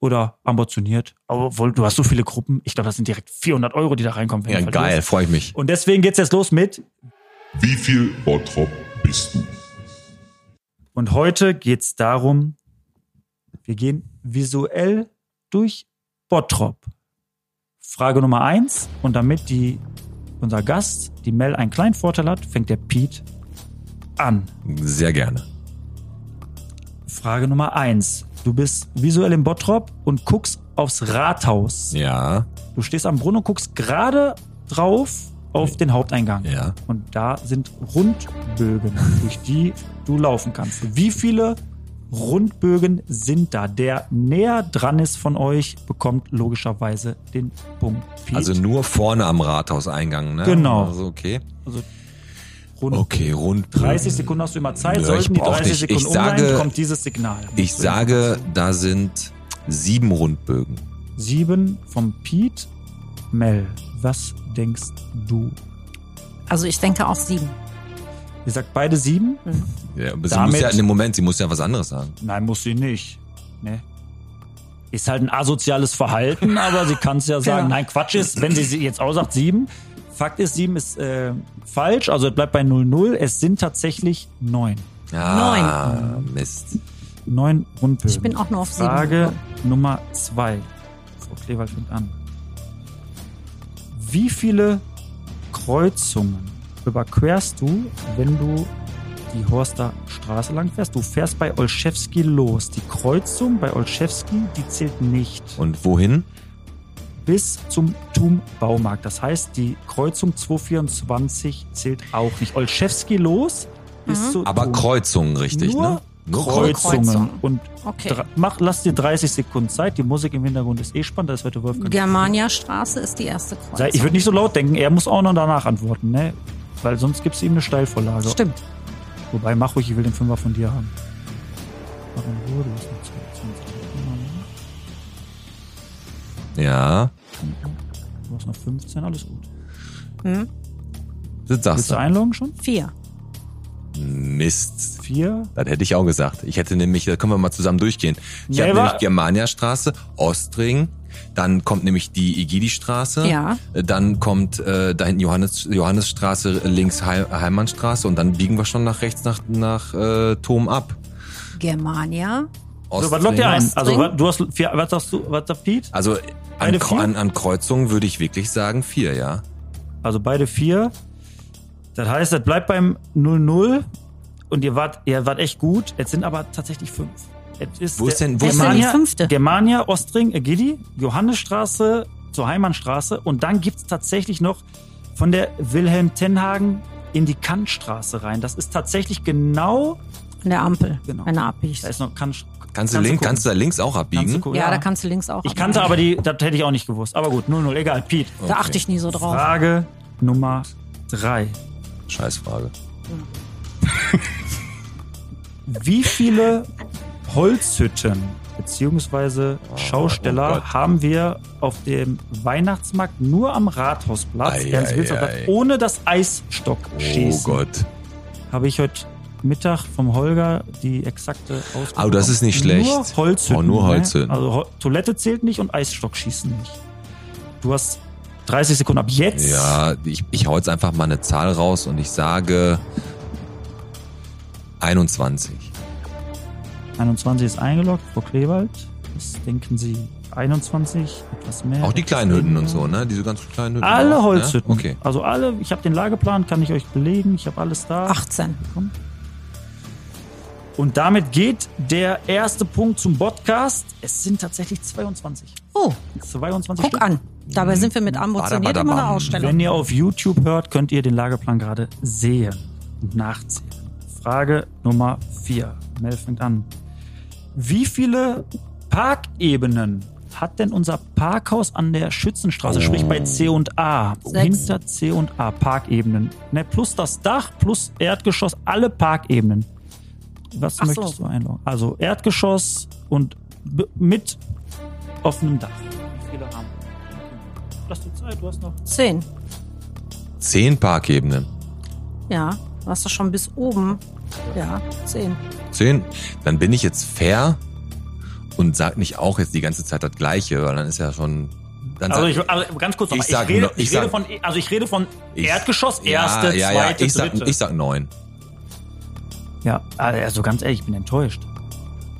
Speaker 4: oder ambitioniert. Obwohl, du hast so viele Gruppen. Ich glaube, das sind direkt 400 Euro, die da reinkommen. wenn
Speaker 3: Ja,
Speaker 4: du
Speaker 3: geil, freue ich mich.
Speaker 4: Und deswegen geht's jetzt los mit.
Speaker 7: Wie viel Bottrop bist du?
Speaker 4: Und heute geht's darum, wir gehen visuell durch Bottrop. Frage Nummer eins. Und damit die, unser Gast, die Mel, einen kleinen Vorteil hat, fängt der Pete an.
Speaker 3: Sehr gerne.
Speaker 4: Frage Nummer eins. Du bist visuell im Bottrop und guckst aufs Rathaus.
Speaker 3: Ja,
Speaker 4: Du stehst am Brunnen und guckst gerade drauf auf den Haupteingang.
Speaker 3: ja.
Speaker 4: Und da sind Rundbögen, durch die du laufen kannst. Wie viele Rundbögen sind da? Der näher dran ist von euch, bekommt logischerweise den Punkt.
Speaker 3: Also nur vorne am Rathauseingang, ne?
Speaker 4: Genau.
Speaker 3: Also okay.
Speaker 4: Rund
Speaker 3: Okay, rund.
Speaker 4: 30 Sekunden hast du immer Zeit.
Speaker 3: Nö,
Speaker 4: Sollten die
Speaker 3: ich brauch
Speaker 4: 30
Speaker 3: nicht.
Speaker 4: Sekunden
Speaker 3: Ich
Speaker 4: um sein,
Speaker 3: sage-
Speaker 4: kommt dieses Signal.
Speaker 3: Ich sage, da sind sieben Rundbögen.
Speaker 4: Sieben vom Pete. Mel, was denkst du?
Speaker 5: Also ich denke auch sieben.
Speaker 4: Ihr sagt beide sieben?
Speaker 3: Ja, aber sie
Speaker 4: Damit-
Speaker 3: muss ja in dem Moment, sie muss ja was anderes sagen.
Speaker 4: Nein, muss sie nicht. Ne? Ist halt ein asoziales Verhalten, aber sie kann es ja sagen.
Speaker 5: Genau.
Speaker 4: Nein, Quatsch ist, wenn sie sie jetzt aussagt, sieben. Fakt ist, sieben ist äh, falsch, also es bleibt bei 0-0. Es sind tatsächlich neun.
Speaker 3: Ah, Mist.
Speaker 4: Neun Rundbögen.
Speaker 5: Ich bin auch nur auf sieben
Speaker 4: Frage. Nummer zwei. Frau Klewald fängt an. Wie viele Kreuzungen überquerst du, wenn du die Horster Straße lang fährst? Du fährst bei Olszewski los. Die Kreuzung bei Olszewski, die zählt nicht.
Speaker 3: Und wohin?
Speaker 4: Bis zum TUM Baumarkt. Das heißt, die Kreuzung 224 zählt auch nicht. Olszewski los bis zu
Speaker 3: Aber
Speaker 4: TUM.
Speaker 3: Kreuzungen, richtig,
Speaker 4: Nur
Speaker 3: ne?
Speaker 4: Kreuzungen.
Speaker 5: Kreuzungen.
Speaker 4: Und
Speaker 5: Okay.
Speaker 4: mach, lass dir 30 Sekunden Zeit. Die Musik im Hintergrund ist eh spannend. Das wird der Wolfgang.
Speaker 5: Germania-Straße ist die erste Kreuzung.
Speaker 4: Ich würde nicht so laut denken. Er muss auch noch danach antworten, ne? Weil sonst gibt's ihm eine Steilvorlage.
Speaker 5: Stimmt.
Speaker 4: Wobei, mach ruhig, ich will den Fünfer von dir haben. Hast noch 20 Sekunden.
Speaker 3: Ja,
Speaker 4: Du hast noch 15, alles gut.
Speaker 3: das
Speaker 4: Willst
Speaker 3: sagst
Speaker 4: du
Speaker 3: du.
Speaker 4: einloggen schon?
Speaker 5: Vier.
Speaker 3: Mist.
Speaker 4: Vier.
Speaker 3: Das hätte ich auch gesagt. Ich hätte nämlich, da können wir mal zusammen durchgehen. Ich habe nämlich Germaniastraße, Ostring, dann kommt nämlich die Igidi-Straße.
Speaker 5: Ja.
Speaker 3: Dann kommt äh, da hinten Johannes, Johannesstraße, links Heil, Heimannstraße und dann biegen wir schon nach rechts nach, nach äh, Tom ab.
Speaker 5: Germania.
Speaker 4: So, was lockt ihr ein? Also, was, du hast vier, was sagst du, was sagt Piet?
Speaker 3: Also an, an, an Kreuzungen würde ich wirklich sagen vier, ja.
Speaker 4: Also beide vier. Das heißt, das bleibt beim 0-0 und ihr wart, ihr wart echt gut. Es sind aber tatsächlich fünf. Es ist
Speaker 3: Wo ist
Speaker 4: der-
Speaker 3: denn- wo
Speaker 5: ist denn die fünfte?
Speaker 4: Germania, Ostring, Egidi, Johannesstraße zur Heimannstraße und dann gibt's tatsächlich noch von der Wilhelm Tenhagen in die Kantstraße rein. Das ist tatsächlich genau,
Speaker 5: An der Ampel.
Speaker 4: Genau.
Speaker 5: Du abbiegst.
Speaker 4: da ist noch Kant,
Speaker 3: Kannst du, links, kannst du da links auch abbiegen?
Speaker 4: gucken,
Speaker 5: ja, da kannst du links auch.
Speaker 4: Ich kannte aber die, das hätte ich auch nicht gewusst. Aber gut, 0-0, egal. Pete.
Speaker 5: Da achte ich nie so drauf.
Speaker 4: Frage Nummer drei.
Speaker 3: Scheißfrage.
Speaker 4: Wie viele Holzhütten beziehungsweise Schausteller
Speaker 3: oh Gott.
Speaker 4: haben wir auf dem Weihnachtsmarkt nur am Rathausplatz,
Speaker 3: Ei, ei, ei.
Speaker 4: ohne das
Speaker 3: Oh
Speaker 4: Eisstockschießen?
Speaker 3: Gott.
Speaker 4: Habe ich heute Mittag vom Holger die exakte Ausgabe.
Speaker 3: Oh, das ist nicht
Speaker 4: Nur
Speaker 3: schlecht.
Speaker 4: Holzhütten.
Speaker 3: Oh, nur
Speaker 4: ne?
Speaker 3: Holzhütten.
Speaker 4: Also Ho Toilette zählt nicht und Eisstockschießen nicht. Du hast 30 Sekunden ab jetzt.
Speaker 3: Ja, ich, ich hau jetzt einfach mal eine Zahl raus und ich sage 21.
Speaker 4: 21 ist eingeloggt, Frau Klewald. Was denken Sie? 21, etwas mehr.
Speaker 3: Auch die kleinen Hütten und so, ne? Diese ganz kleinen Hütten.
Speaker 4: Alle
Speaker 3: auch,
Speaker 4: Holzhütten.
Speaker 3: Ne? Okay.
Speaker 4: Also alle, ich habe den Lageplan, kann ich euch belegen. Ich habe alles da.
Speaker 5: 18.
Speaker 4: Und damit geht der erste Punkt zum Podcast. Es sind tatsächlich 22.
Speaker 5: Oh,
Speaker 4: 22
Speaker 5: guck
Speaker 4: Stück.
Speaker 5: an. Dabei sind wir mit ambitioniert immer eine Ausstellung.
Speaker 4: Wenn ihr auf YouTube hört, könnt ihr den Lageplan gerade sehen und nachzählen. Frage Nummer 4. Mel fängt an. Wie viele Parkebenen hat denn unser Parkhaus an der Schützenstraße, sprich bei C und A?
Speaker 5: Sechs.
Speaker 4: Hinter C und A Parkebenen. Ne, plus das Dach, plus Erdgeschoss, alle Parkebenen. Was
Speaker 5: Ach so.
Speaker 4: möchtest du einloggen? Also Erdgeschoss und mit offenem Dach. Wie viele haben wir? Lass dir Zeit, du hast noch
Speaker 5: 10.
Speaker 3: Zehn Parkebenen.
Speaker 5: Ja, du hast doch schon bis oben. Ja, 10.
Speaker 3: Zehn. Dann bin ich jetzt fair und sag nicht auch jetzt die ganze Zeit das Gleiche, weil dann ist ja schon. Dann
Speaker 4: Also,
Speaker 3: sag,
Speaker 4: ich, also ganz kurz
Speaker 3: Ich
Speaker 4: nochmal. Ich,
Speaker 3: sag
Speaker 4: rede,
Speaker 3: no-
Speaker 4: ich,
Speaker 3: ich
Speaker 4: rede
Speaker 3: sag-
Speaker 4: von, also ich rede von
Speaker 3: Ich-
Speaker 4: Erdgeschoss,
Speaker 3: ja,
Speaker 4: erste,
Speaker 3: ja, ja,
Speaker 4: zweite,
Speaker 3: ich sag,
Speaker 4: dritte.
Speaker 3: ich sag neun.
Speaker 4: Ja, also ganz ehrlich, ich bin enttäuscht.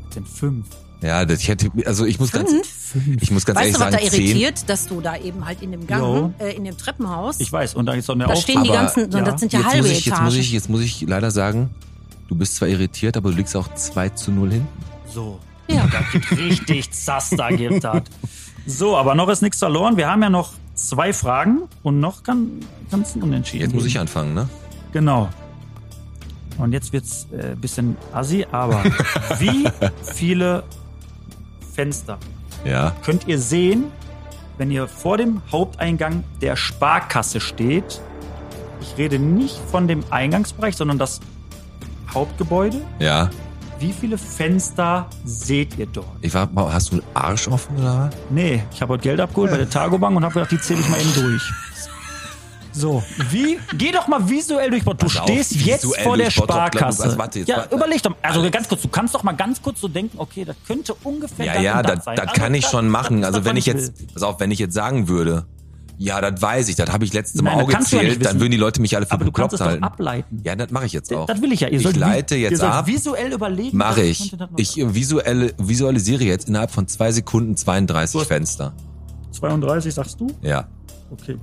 Speaker 4: Das sind fünf.
Speaker 3: Ja, das, ich hätte, also ich muss ganz,
Speaker 5: Fünf?
Speaker 3: ich muss ganz
Speaker 5: Weißt
Speaker 3: ehrlich
Speaker 5: du, was
Speaker 3: sagen,
Speaker 5: da
Speaker 3: zehn.
Speaker 5: irritiert, dass du da eben halt in dem Gang, äh, in dem Treppenhaus,
Speaker 4: Ich weiß, und da ist noch eine
Speaker 5: da stehen die
Speaker 3: aber-
Speaker 5: ganzen,
Speaker 4: ja.
Speaker 5: das sind ja
Speaker 3: Jetzt
Speaker 5: halbe
Speaker 3: muss, ich, jetzt,
Speaker 5: Etagen.
Speaker 3: muss ich, jetzt muss ich leider sagen, du bist zwar irritiert, aber du liegst auch 2 zu 0 hin.
Speaker 4: So.
Speaker 5: Ja.
Speaker 4: Da gibt richtig Zaster gibt das. So, aber noch ist nichts verloren. Wir haben ja noch zwei Fragen und noch kann ganz Unentschieden.
Speaker 3: Jetzt muss ich anfangen, ne?
Speaker 4: Genau. Und jetzt wird's äh, bisschen assi, aber wie viele Fenster
Speaker 3: Ja.
Speaker 4: könnt ihr sehen, wenn ihr vor dem Haupteingang der Sparkasse steht? Ich rede nicht von dem Eingangsbereich, sondern das Hauptgebäude.
Speaker 3: Ja.
Speaker 4: Wie viele Fenster seht ihr dort?
Speaker 3: Ich war, hast du einen Arsch offen oder?
Speaker 4: Nee, ich habe heute Geld abgeholt bei der Tagobank und habe gedacht, die zähle ich mal eben durch. So, wie? Geh doch mal visuell durch. Du
Speaker 3: Pass auf,
Speaker 4: stehst jetzt vor der
Speaker 3: Bottrop,
Speaker 4: Sparkasse.
Speaker 3: also warte jetzt,
Speaker 4: ja,
Speaker 3: warte.
Speaker 4: überleg doch mal. Also
Speaker 3: Alles.
Speaker 4: ganz kurz, du kannst doch mal ganz kurz so denken, okay, das könnte ungefähr
Speaker 3: Ja, ja,
Speaker 4: das
Speaker 3: das, das
Speaker 4: Also
Speaker 3: kann ich
Speaker 4: das-
Speaker 3: schon machen. Also wenn ich jetzt,
Speaker 4: will.
Speaker 3: pass auf, wenn ich jetzt sagen würde, ja, das weiß ich, das habe ich letztes Mal auch
Speaker 4: du ja
Speaker 3: gezählt, dann würden die Leute mich alle für
Speaker 4: Aber du kannst es doch
Speaker 3: halten.
Speaker 4: ableiten.
Speaker 3: Ja, das mache ich jetzt auch.
Speaker 4: Das will ich ja. Ihr
Speaker 3: ich leite
Speaker 4: ihr
Speaker 3: jetzt
Speaker 4: sollt
Speaker 3: ab.
Speaker 4: visuell überlegen.
Speaker 3: Mache ich. Ich visuelle, visualisiere jetzt innerhalb von zwei Sekunden 32
Speaker 4: Du hast-
Speaker 3: Fenster.
Speaker 4: 32 sagst du?
Speaker 3: Ja.
Speaker 4: Okay.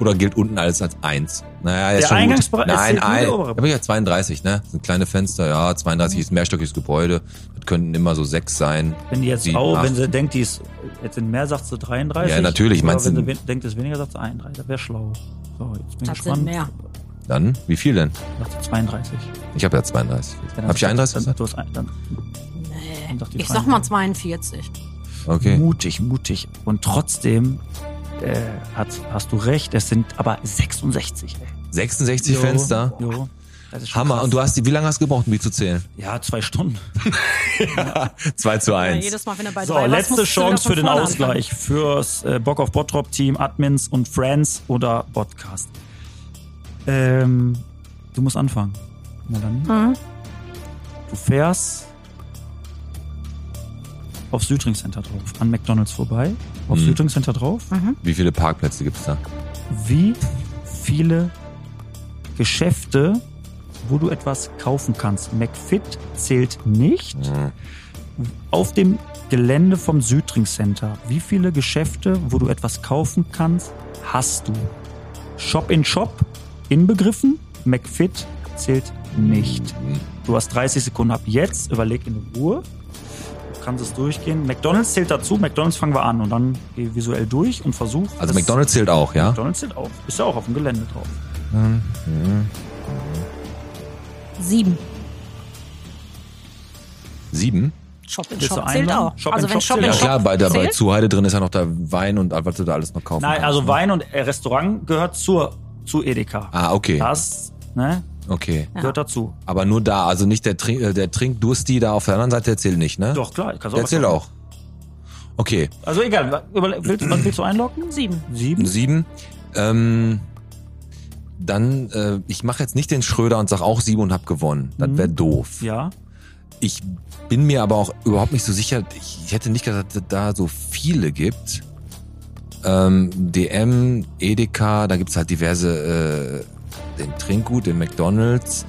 Speaker 3: Oder gilt unten alles als eins? Naja, ist
Speaker 4: Der
Speaker 3: schon
Speaker 4: Eingangsbereich-
Speaker 3: gut.
Speaker 4: es
Speaker 3: Nein, ein, ich ja 32, ne? Das sind kleine Fenster, ja, 32 ist ein mehrstöckiges Gebäude. Das könnten immer so sechs sein.
Speaker 4: Wenn die jetzt
Speaker 3: Sieben,
Speaker 4: auch,
Speaker 3: acht.
Speaker 4: wenn sie denkt, die ist jetzt in mehr, sagt sie 33.
Speaker 3: Ja, natürlich,
Speaker 4: Oder
Speaker 3: meinst
Speaker 4: wenn
Speaker 3: du-
Speaker 4: sie wen- denkt, es ist weniger, sagt sie 31. Das wäre schlau. So, jetzt bin ich
Speaker 5: Das
Speaker 4: gespannt.
Speaker 5: sind mehr.
Speaker 3: Dann, wie viel denn?
Speaker 4: Sagt sie 32.
Speaker 3: Ich habe ja 32.
Speaker 4: Ja, dann
Speaker 3: Hab ich
Speaker 4: sagt-
Speaker 3: 31
Speaker 4: dann,
Speaker 3: gesagt?
Speaker 4: du hast ein, dann, dann die
Speaker 5: Ich sag mal
Speaker 4: 32.
Speaker 5: 42.
Speaker 3: Okay.
Speaker 4: Mutig, mutig. Und trotzdem äh, hat, hast du recht, es sind aber 66. Ey.
Speaker 3: 66
Speaker 4: Jo,
Speaker 3: Fenster.
Speaker 4: Jo. Das ist schon
Speaker 3: Hammer.
Speaker 4: krass.
Speaker 3: Und du hast die, wie lange hast du gebraucht, um die zu zählen?
Speaker 4: Ja, zwei Stunden.
Speaker 3: 2 zu
Speaker 5: Ja,
Speaker 3: 1.
Speaker 5: jedes Mal, wenn er bei
Speaker 4: So,
Speaker 5: drei
Speaker 4: letzte Chance für den Ausgleich fürs äh, Bock auf Bottrop Team, Admins und Friends oder Podcast. Ähm, du musst anfangen. Melanie.
Speaker 5: anfangen. Mhm.
Speaker 4: Du fährst auf Südring Center drauf, an McDonalds vorbei, auf
Speaker 3: Mhm.
Speaker 4: Südring Center drauf.
Speaker 3: Wie viele Parkplätze gibt's da?
Speaker 4: Wie viele Geschäfte, wo du etwas kaufen kannst? McFit zählt nicht.
Speaker 3: Mhm.
Speaker 4: Auf dem Gelände vom Südring Center, wie viele Geschäfte, wo du etwas kaufen kannst, hast du? Shop in Shop inbegriffen, McFit zählt nicht. Du hast 30 Sekunden ab jetzt, überleg in Ruhe. Du kannst es durchgehen. McDonalds zählt dazu, McDonalds fangen wir an und dann geh visuell durch und versuch.
Speaker 3: Also McDonalds zählt auch, ja?
Speaker 4: McDonalds zählt auch. Ist ja auch auf dem Gelände drauf.
Speaker 5: Sieben.
Speaker 3: Sieben?
Speaker 5: Shop in Shop zählt auch.
Speaker 4: Shop
Speaker 5: also
Speaker 4: in
Speaker 5: wenn
Speaker 4: Shop
Speaker 5: Shop in
Speaker 3: Ja klar, bei der bei Zuheide drin ist ja noch der Wein und was du da alles noch kaufen
Speaker 4: Nein,
Speaker 3: kannst,
Speaker 4: also
Speaker 3: ne?
Speaker 4: Wein und äh, Restaurant gehört zur, zu Edeka.
Speaker 3: Ah, okay.
Speaker 4: Das, ne,
Speaker 3: Okay.
Speaker 4: gehört dazu.
Speaker 3: Aber nur da, also nicht der, Trink, äh, der Trinkdursti da auf der anderen Seite, der zählt nicht, ne?
Speaker 4: Doch, klar. Kannst
Speaker 3: Der
Speaker 4: was
Speaker 3: zählt auch. Okay.
Speaker 4: Also egal, willst, was willst du einloggen?
Speaker 5: sieben.
Speaker 4: Sieben?
Speaker 3: Sieben. Ähm, dann, äh, ich mache jetzt nicht den Schröder und sag auch sieben und hab gewonnen. Das wäre doof.
Speaker 4: Ja.
Speaker 3: Ich bin mir aber auch überhaupt nicht so sicher. Ich, ich hätte nicht gedacht, dass es da so viele gibt. Ähm, DM, Edeka, da gibt's halt diverse, äh, den Trinkgut, den McDonalds.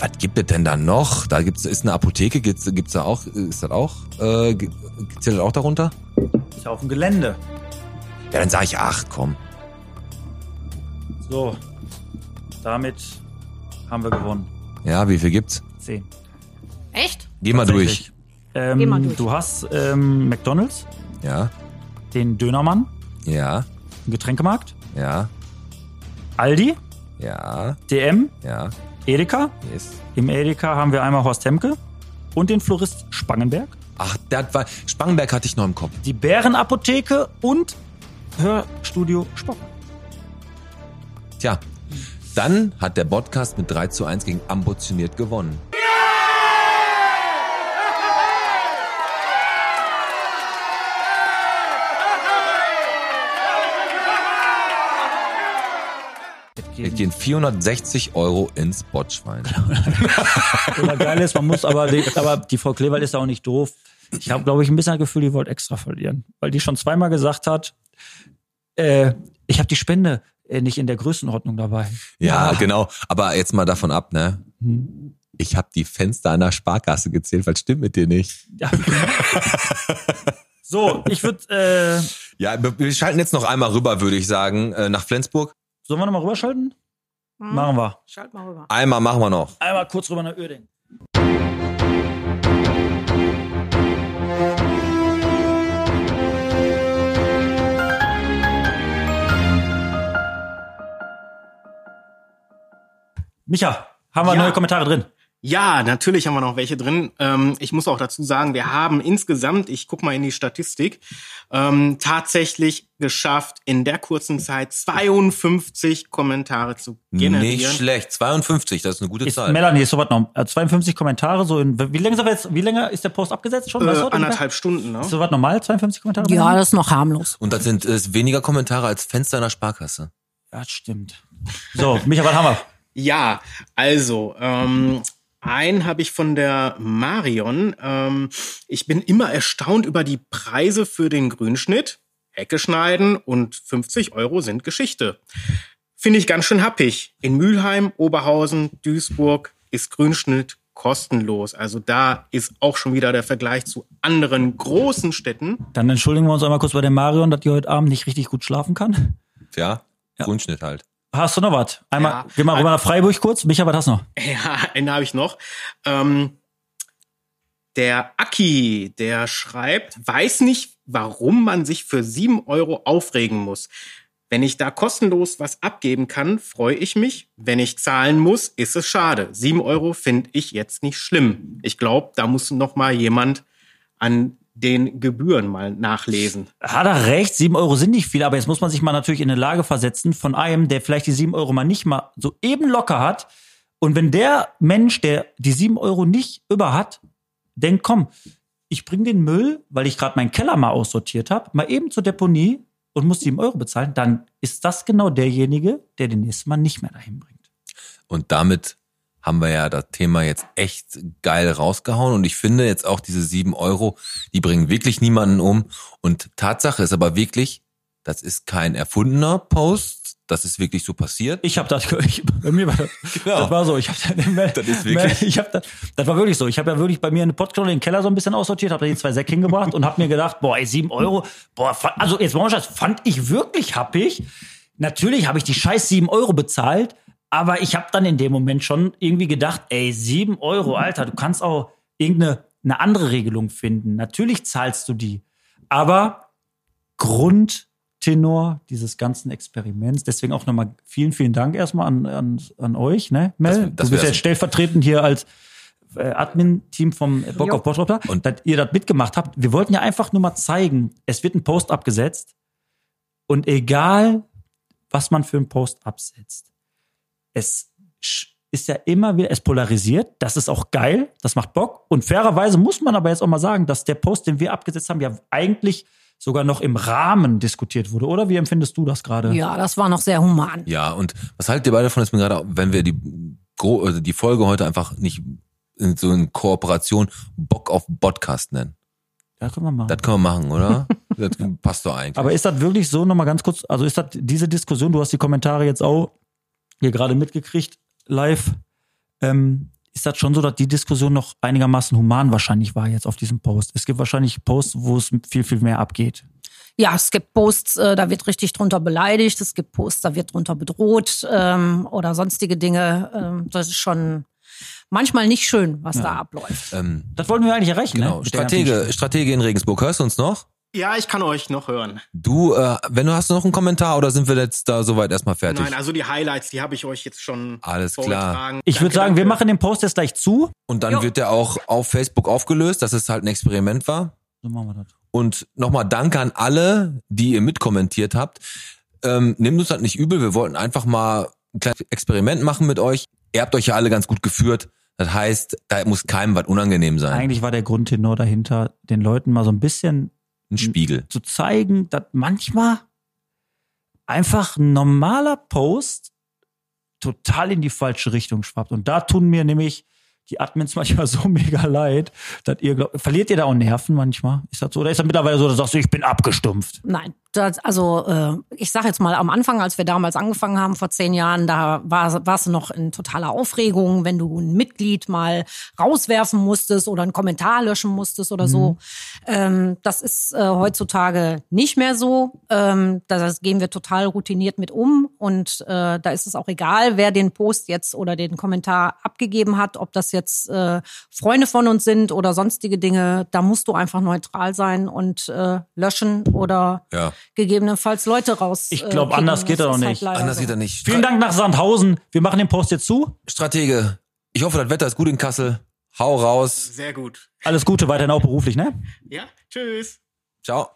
Speaker 3: Was gibt es denn da noch? Da gibt's ist eine Apotheke, gibt's gibt's da auch ist das auch äh, zählt das auch darunter?
Speaker 4: Ist auf dem Gelände.
Speaker 3: Ja, dann sage ich acht, komm.
Speaker 4: So. Damit haben wir gewonnen.
Speaker 3: Ja, wie viel gibt's?
Speaker 4: Zehn.
Speaker 5: Echt?
Speaker 3: Geh mal durch.
Speaker 4: Ähm,
Speaker 5: Geh mal durch.
Speaker 4: Du hast ähm, McDonalds,
Speaker 3: Ja,
Speaker 4: den Dönermann,
Speaker 3: ja,
Speaker 4: den Getränkemarkt,
Speaker 3: ja,
Speaker 4: Aldi,
Speaker 3: ja,
Speaker 4: DM,
Speaker 3: ja.
Speaker 4: Edeka.
Speaker 3: Yes.
Speaker 4: Im Edeka haben wir einmal Horst Hemke und den Florist Spangenberg.
Speaker 3: Ach, das war Spangenberg hatte ich noch im Kopf.
Speaker 4: die Bärenapotheke und Hörstudio Spock.
Speaker 3: Tja, dann hat der Podcast mit 3 zu 1 gegen Ambitioniert gewonnen. Es gehen 460 Euro ins Botschwein.
Speaker 4: Oder geil ist, man muss aber, die, aber die Frau Klewald ist auch nicht doof. Ich habe, glaube ich, ein bisschen das Gefühl, die wollte extra verlieren. Weil die schon zweimal gesagt hat, äh, ich habe die Spende äh, nicht in der Größenordnung dabei.
Speaker 3: Ja, genau. Aber jetzt mal davon ab, ne? Ich habe die Fenster einer Sparkasse gezählt, was stimmt mit dir nicht?
Speaker 4: Ja. so, ich würde, äh,
Speaker 3: Ja, wir wir schalten jetzt noch einmal rüber, würde ich sagen, äh, nach Flensburg.
Speaker 4: Sollen wir nochmal rüberschalten?
Speaker 5: Hm.
Speaker 4: Machen wir.
Speaker 5: Schalt mal rüber.
Speaker 3: Einmal machen wir noch.
Speaker 4: Einmal kurz rüber nach Uerdingen. Micha, haben wir
Speaker 6: Ja.
Speaker 4: neue Kommentare drin?
Speaker 6: Ja, natürlich haben wir noch welche drin. Ähm, ich muss auch dazu sagen, wir haben insgesamt, ich guck mal in die Statistik, ähm, tatsächlich geschafft, in der kurzen Zeit 52 Kommentare zu generieren.
Speaker 3: Nicht schlecht. 52, das ist eine gute
Speaker 4: Ist,
Speaker 3: Zahl.
Speaker 4: Melanie, ist sowas noch? Äh, 52 Kommentare, so in, wie länger, wir jetzt, wie länger ist der Post abgesetzt schon?
Speaker 6: äh,
Speaker 4: Weißt du, ungefähr?
Speaker 6: anderthalb Stunden, ne?
Speaker 4: Ist sowas normal, 52 Kommentare?
Speaker 5: Ja,
Speaker 4: Melanie?
Speaker 5: das ist noch harmlos.
Speaker 3: Und das sind äh, weniger Kommentare als Fenster einer Sparkasse.
Speaker 4: ja, das stimmt. So, Micha, was haben wir?
Speaker 6: Ja, also ähm, einen habe ich von der Marion. Ähm, ich bin immer erstaunt über die Preise für den Grünschnitt. Hecke schneiden und 50 Euro sind Geschichte. Finde ich ganz schön happig. In Mülheim, Oberhausen, Duisburg ist Grünschnitt kostenlos. Also da ist auch schon wieder der Vergleich zu anderen großen Städten.
Speaker 4: Dann entschuldigen wir uns einmal kurz bei der Marion, dass die heute Abend nicht richtig gut schlafen kann.
Speaker 3: Ja, Grundschnitt halt.
Speaker 4: Hast du noch was? Einmal,
Speaker 6: Ja.
Speaker 4: geh mal rüber nach Freiburg kurz. Micha, was hast du noch?
Speaker 6: Ja, einen habe ich noch. Ähm, der Aki, der schreibt, weiß nicht, warum man sich für sieben Euro aufregen muss. Wenn ich da kostenlos was abgeben kann, freue ich mich. Wenn ich zahlen muss, ist es schade. Sieben Euro finde ich jetzt nicht schlimm. Ich glaube, da muss noch mal jemand an den Gebühren mal nachlesen.
Speaker 4: Hat er recht, sieben Euro sind nicht viel, aber jetzt muss man sich mal natürlich in eine Lage versetzen von einem, der vielleicht die sieben Euro mal nicht mal so eben locker hat. Und wenn der Mensch, der die sieben Euro nicht über hat, denkt, komm, ich bring den Müll, weil ich gerade meinen Keller mal aussortiert habe, mal eben zur Deponie und muss sieben Euro bezahlen, dann ist das genau derjenige, der den nächsten Mal nicht mehr dahin bringt.
Speaker 3: Und damit haben wir ja das Thema jetzt echt geil rausgehauen. Und ich finde jetzt auch diese sieben Euro, die bringen wirklich niemanden um. Und Tatsache ist aber wirklich, das ist kein erfundener Post. Das ist wirklich so passiert.
Speaker 4: Ich habe das, ich, bei mir war das,
Speaker 3: Genau.
Speaker 4: das war so. Ich habe
Speaker 3: Das ist wirklich-
Speaker 4: ich hab das, das war wirklich so. Ich habe ja wirklich bei mir eine Pottknolle den Keller so ein bisschen aussortiert, habe da die zwei Säcke hingebracht und habe mir gedacht, boah, ey, sieben Euro, boah, also jetzt mal das fand ich wirklich happig. Natürlich habe ich die scheiß sieben Euro bezahlt, aber ich habe dann in dem Moment schon irgendwie gedacht, ey, sieben Euro, Alter, du kannst auch irgendeine eine andere Regelung finden. Natürlich zahlst du die, aber Grundtenor dieses ganzen Experiments. Deswegen auch nochmal vielen, vielen Dank erstmal an, an, an euch, ne, Mel?
Speaker 3: Das- das
Speaker 4: du bist jetzt stellvertretend hier als äh, Admin-Team vom Bock auf Bottrop da,
Speaker 3: Und-
Speaker 4: dass ihr das mitgemacht habt. Wir wollten ja einfach nur mal zeigen, es wird ein Post abgesetzt und egal, was man für einen Post absetzt, es ist ja immer wieder, es polarisiert, das ist auch geil, das macht Bock und fairerweise muss man aber jetzt auch mal sagen, dass der Post, den wir abgesetzt haben, ja eigentlich sogar noch im Rahmen diskutiert wurde, oder? Wie empfindest du das gerade?
Speaker 5: Ja, das war noch sehr human.
Speaker 3: Ja, und was haltet ihr beide davon, dass wir gerade, wenn wir die, also die Folge heute einfach nicht in so in Kooperation Bock auf Podcast nennen?
Speaker 4: Ja, können wir machen.
Speaker 3: Das können wir machen, oder? das passt doch eigentlich.
Speaker 4: Aber ist das wirklich so, nochmal ganz kurz, also ist das diese Diskussion, du hast die Kommentare jetzt auch hier gerade mitgekriegt, live, ähm, ist das schon so, dass die Diskussion noch einigermaßen human wahrscheinlich war jetzt auf diesem Post. Es gibt wahrscheinlich Posts, wo es viel, viel mehr abgeht.
Speaker 5: Ja, es gibt Posts, äh, da wird richtig drunter beleidigt, es gibt Posts, da wird drunter bedroht ähm, oder sonstige Dinge. Ähm, das ist schon manchmal nicht schön, was da abläuft.
Speaker 3: Ähm,
Speaker 4: Das wollten wir eigentlich erreichen,
Speaker 3: genau.
Speaker 4: ne? Der ganzen
Speaker 3: Stratege, Stratege in Regensburg, hörst du uns noch?
Speaker 6: Ja, ich kann euch noch hören.
Speaker 3: Du, äh, wenn du hast noch einen Kommentar oder sind wir jetzt da soweit erstmal fertig?
Speaker 6: Nein, also die Highlights, die habe ich euch jetzt schon
Speaker 3: Alles klar.
Speaker 6: vorgetragen.
Speaker 4: Ich würde
Speaker 6: Danke,
Speaker 4: sagen, wir
Speaker 6: danke.
Speaker 4: machen den Post jetzt gleich zu.
Speaker 3: Und dann wird der auch auf Facebook aufgelöst, dass es halt ein Experiment war.
Speaker 4: So machen wir das.
Speaker 3: Und nochmal danke an alle, die ihr mitkommentiert habt. Ähm, nehmt uns das nicht übel, wir wollten einfach mal ein kleines Experiment machen mit euch. Ihr habt euch ja alle ganz gut geführt. Das heißt, da muss keinem was unangenehm sein.
Speaker 4: Eigentlich war der Grundtenor dahinter, den Leuten mal so ein bisschen
Speaker 3: Ein Spiegel.
Speaker 4: zu zeigen, dass manchmal einfach ein normaler Post total in die falsche Richtung schwappt. Und da tun mir nämlich die Admins manchmal so mega leid, dass ihr glaubt, verliert ihr da auch Nerven manchmal? Ist das so? Oder ist das mittlerweile so, dass du sagst, ich bin abgestumpft?
Speaker 5: Nein, das, also äh, ich sage jetzt mal am Anfang, als wir damals angefangen haben vor zehn Jahren, da war du noch in totaler Aufregung, wenn du ein Mitglied mal rauswerfen musstest oder einen Kommentar löschen musstest oder so. Ähm, das ist äh, heutzutage nicht mehr so. Ähm, da gehen wir total routiniert mit um und äh, da ist es auch egal, wer den Post jetzt oder den Kommentar abgegeben hat, ob das jetzt äh, Freunde von uns sind oder sonstige Dinge. Da musst du einfach neutral sein und äh, löschen oder
Speaker 3: Ja.
Speaker 5: Gegebenenfalls Leute raus.
Speaker 4: Ich
Speaker 5: äh,
Speaker 4: glaub,
Speaker 5: kicken.
Speaker 4: anders geht
Speaker 5: Das
Speaker 4: er doch
Speaker 5: halt
Speaker 4: nicht.
Speaker 5: leider
Speaker 3: Anders
Speaker 5: so.
Speaker 3: geht er nicht.
Speaker 4: Vielen Dank nach Sandhausen. Wir machen den Post jetzt zu.
Speaker 3: Stratege, ich hoffe, das Wetter ist gut in Kassel. Hau raus.
Speaker 6: Sehr gut.
Speaker 4: Alles Gute weiterhin auch beruflich, ne?
Speaker 6: Ja, tschüss.
Speaker 3: Ciao.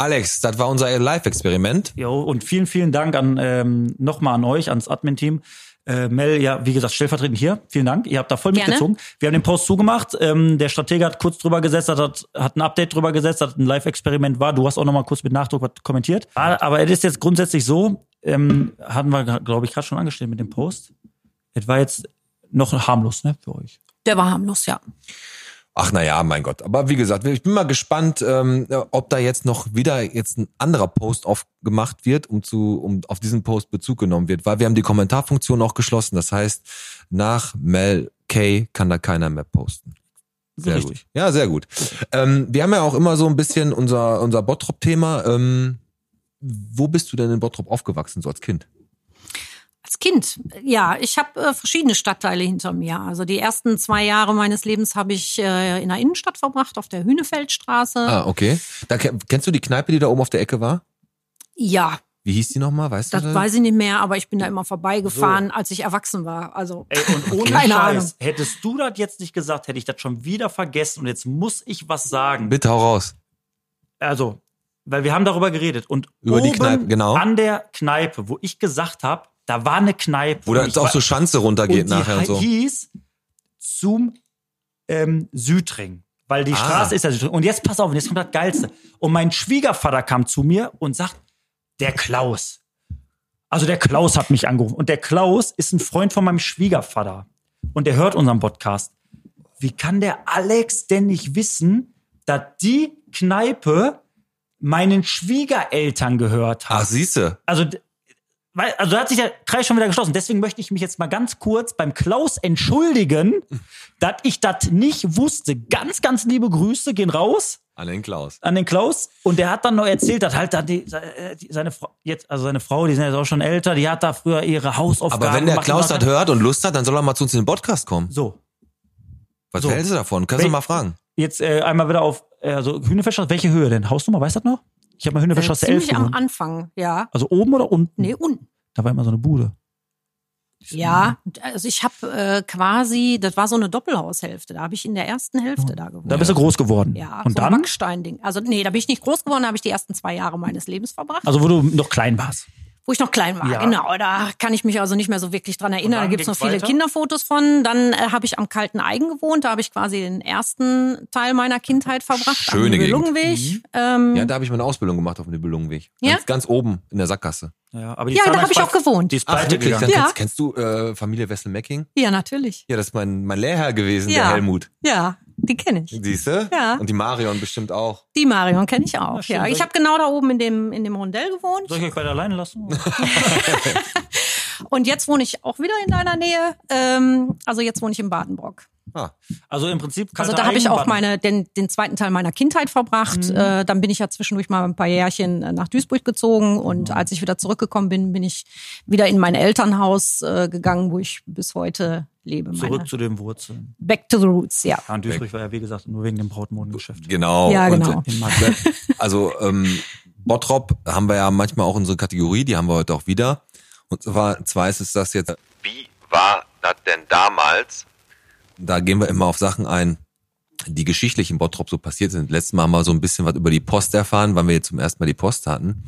Speaker 3: Alex, das war unser Live-Experiment.
Speaker 4: Jo, und vielen, vielen Dank an ähm, nochmal an euch, ans Admin-Team. Äh, Mel, ja, wie gesagt, stellvertretend hier. Vielen Dank. Ihr habt da voll
Speaker 5: Gerne.
Speaker 4: mitgezogen. Wir haben den Post zugemacht. Ähm, der Stratege hat kurz drüber gesetzt, hat, hat, ein Update drüber gesetzt, hat ein Live-Experiment war. Du hast auch nochmal kurz mit Nachdruck kommentiert. Ah, Aber es ist jetzt grundsätzlich so, ähm, hatten wir, glaube ich, gerade schon angestellt mit dem Post. Es war jetzt noch harmlos, ne, für euch.
Speaker 5: Der war harmlos, ja.
Speaker 3: Ach na ja, mein Gott. Aber wie gesagt, ich bin mal gespannt, ähm, ob da jetzt noch wieder jetzt ein anderer Post aufgemacht wird, um zu, um auf diesen Post Bezug genommen wird, weil wir haben die Kommentarfunktion auch geschlossen. Das heißt, nach Mel K kann da keiner mehr posten. Sehr
Speaker 4: Richtig.
Speaker 3: gut. Ja, sehr gut. Ähm, wir haben ja auch immer so ein bisschen unser, unser Bottrop-Thema. Ähm, wo bist du denn in Bottrop aufgewachsen, so als Kind?
Speaker 5: Als Kind, ja, ich habe äh, verschiedene Stadtteile hinter mir. Also die ersten zwei Jahre meines Lebens habe ich äh, in der Innenstadt verbracht, auf der Hühnefeldstraße.
Speaker 3: Ah, okay. Da, ke- kennst du die Kneipe, die da oben auf der Ecke war?
Speaker 5: Ja,
Speaker 3: Wie hieß die nochmal? Weißt
Speaker 5: das
Speaker 3: du?
Speaker 5: weiß ich nicht mehr, aber ich bin da immer vorbeigefahren, als ich erwachsen war. Also
Speaker 4: Ey, und ohne
Speaker 5: Keine
Speaker 4: Scheiß,
Speaker 5: Ahnung.
Speaker 4: hättest du das jetzt nicht gesagt, hätte ich das schon wieder vergessen und jetzt muss ich was sagen.
Speaker 3: Bitte hau raus.
Speaker 4: Also, weil wir haben darüber geredet und
Speaker 3: Über die
Speaker 4: oben
Speaker 3: Kneipe, genau.
Speaker 4: an der Kneipe, wo ich gesagt habe, da war eine Kneipe.
Speaker 3: Wo da
Speaker 4: und
Speaker 3: jetzt
Speaker 4: ich
Speaker 3: auch
Speaker 4: war-
Speaker 3: so Schanze runtergeht
Speaker 4: und die
Speaker 3: nachher und so.
Speaker 4: hieß zum ähm, Südring. Weil die
Speaker 3: Ah.
Speaker 4: Straße ist ja Südring. Und jetzt pass auf, und jetzt kommt das Geilste. Und mein Schwiegervater kam zu mir und sagt, der Klaus. Also der Klaus hat mich angerufen. Und der Klaus ist ein Freund von meinem Schwiegervater. Und der hört unseren Podcast. Wie kann der Alex denn nicht wissen, dass die Kneipe meinen Schwiegereltern gehört hat?
Speaker 3: Ach, siehste.
Speaker 4: also, weil, also da hat sich der Kreis schon wieder geschlossen. Deswegen möchte ich mich jetzt mal ganz kurz beim Klaus entschuldigen, dass ich das nicht wusste. Ganz, ganz liebe Grüße gehen raus
Speaker 3: An den Klaus.
Speaker 4: an den Klaus. Und der hat dann noch erzählt, dass halt da die, äh, seine Frau, jetzt, also seine Frau, die sind jetzt auch schon älter, die hat da früher ihre Hausaufgaben
Speaker 3: Aber wenn der Klaus das hört und Lust hat, dann soll er mal zu uns in den Podcast kommen.
Speaker 4: So,
Speaker 3: Was
Speaker 4: So.
Speaker 3: hältst du davon? Kannst du mal fragen.
Speaker 4: jetzt äh, einmal wieder auf, äh, also Hühnerfellstraße, welche Höhe denn? Hausnummer, weißt du das noch? Ich habe mal
Speaker 5: äh,
Speaker 4: Hühnerfellstraße 11
Speaker 5: ziemlich am
Speaker 4: gewohnt.
Speaker 5: Anfang, ja.
Speaker 4: Also oben oder unten?
Speaker 5: Nee, unten.
Speaker 4: Da war immer so eine Bude.
Speaker 5: Ja, also ich habe äh, quasi, das war so eine Doppelhaushälfte. Da habe ich in der ersten Hälfte da gewohnt.
Speaker 4: Da bist du groß geworden.
Speaker 5: ja,
Speaker 4: Und
Speaker 5: so
Speaker 4: dann?
Speaker 5: Backstein-Ding. Also nee, da bin ich nicht groß geworden, da habe ich die ersten zwei Jahre meines Lebens verbracht.
Speaker 4: Also wo du noch klein warst.
Speaker 5: Wo ich noch klein war,
Speaker 4: Ja.
Speaker 5: genau. Da kann ich mich also nicht mehr so wirklich dran erinnern. Da
Speaker 4: dann
Speaker 5: gibt's noch viele
Speaker 4: weiter?
Speaker 5: Kinderfotos von. Dann äh, habe ich am Kalten Eigen gewohnt. Da habe ich quasi den ersten Teil meiner Kindheit verbracht.
Speaker 3: Schöne
Speaker 5: am
Speaker 3: Gegend.
Speaker 5: Nibelungenweg. Ähm,
Speaker 3: Ja, da habe ich meine Ausbildung gemacht auf dem Nibelungenweg.
Speaker 5: Ja?
Speaker 3: Ganz, ganz oben in der Sackgasse.
Speaker 4: Ja, aber die
Speaker 5: Ja, da
Speaker 4: damals
Speaker 5: hab ich auch gewohnt.
Speaker 4: Die ist
Speaker 3: Ach, wirklich? Dann.
Speaker 5: Ja.
Speaker 3: kennst, kennst du äh, Familie Wessel-Mecking?
Speaker 5: ja, natürlich.
Speaker 3: Ja, das ist mein, mein Lehrherr gewesen,
Speaker 5: Ja.
Speaker 3: der Helmut.
Speaker 5: Ja, die kenne ich.
Speaker 3: Siehst du?
Speaker 5: Ja.
Speaker 3: Und die Marion bestimmt auch.
Speaker 5: Die Marion kenne ich auch. Ja, ich habe genau da oben in dem in dem Rondell gewohnt.
Speaker 4: Soll ich euch beide alleine lassen?
Speaker 5: Und jetzt wohne ich auch wieder in deiner Nähe. Ähm, also jetzt wohne ich in Badenbrock.
Speaker 3: Ah,
Speaker 4: Also im Prinzip.
Speaker 5: Also da habe ich auch meine, den, den zweiten Teil meiner Kindheit verbracht. Äh, dann bin ich ja zwischendurch mal ein paar Jährchen äh, nach Duisburg gezogen und als ich wieder zurückgekommen bin, bin ich wieder in mein Elternhaus äh, gegangen, wo ich bis heute lebe.
Speaker 4: Zurück
Speaker 5: Meine
Speaker 4: zu den Wurzeln.
Speaker 5: Back to the Roots, ja.
Speaker 4: Ja, und Duisburg war ja, wie gesagt, nur wegen dem Brautmodengeschäft.
Speaker 3: genau.
Speaker 5: Ja,
Speaker 3: Und,
Speaker 5: genau.
Speaker 3: äh, Also ähm, Bottrop haben wir ja manchmal auch unsere Kategorie, die haben wir heute auch wieder. Und zwar, zwar ist es das jetzt. Wie war das denn damals? Da gehen wir immer auf Sachen ein, die geschichtlich in Bottrop so passiert sind. Letztes Mal haben wir so ein bisschen was über die Post erfahren, weil wir jetzt zum ersten Mal die Post hatten.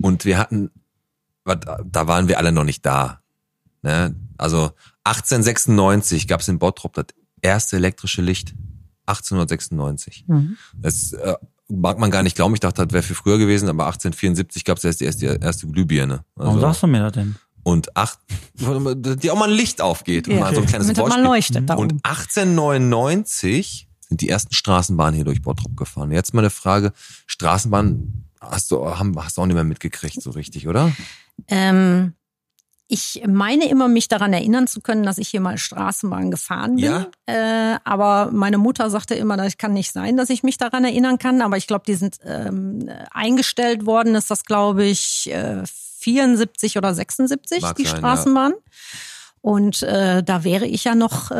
Speaker 3: Und wir hatten, da waren wir alle noch nicht da. Ne? Also 1896 gab es in Bottrop das erste elektrische Licht. 1896. Das äh, mag man gar nicht glauben. Ich dachte, das wäre viel früher gewesen, aber 1874 gab es erst die erste, erste Glühbirne.
Speaker 4: Warum
Speaker 3: Also,
Speaker 4: sagst du mir das denn?
Speaker 3: und acht, die auch mal ein Licht aufgeht. und
Speaker 5: Ja,
Speaker 3: mal so ein kleines
Speaker 5: damit mal leuchtet
Speaker 3: Und
Speaker 5: oben.
Speaker 3: 1899 sind die ersten Straßenbahnen hier durch Bottrop gefahren. Jetzt mal eine Frage, Straßenbahn hast du, haben, hast du auch nicht mehr mitgekriegt so richtig, oder?
Speaker 5: Ähm, ich meine immer, mich daran erinnern zu können, dass ich hier mal Straßenbahn gefahren bin.
Speaker 3: Ja?
Speaker 5: Äh, aber meine Mutter sagte immer, das kann nicht sein, dass ich mich daran erinnern kann. Aber ich glaube, die sind ähm, eingestellt worden, ist das, glaube ich, äh, 74 oder 76,
Speaker 3: Mag
Speaker 5: die
Speaker 3: sein, ja.
Speaker 5: Und äh, da wäre ich ja noch äh,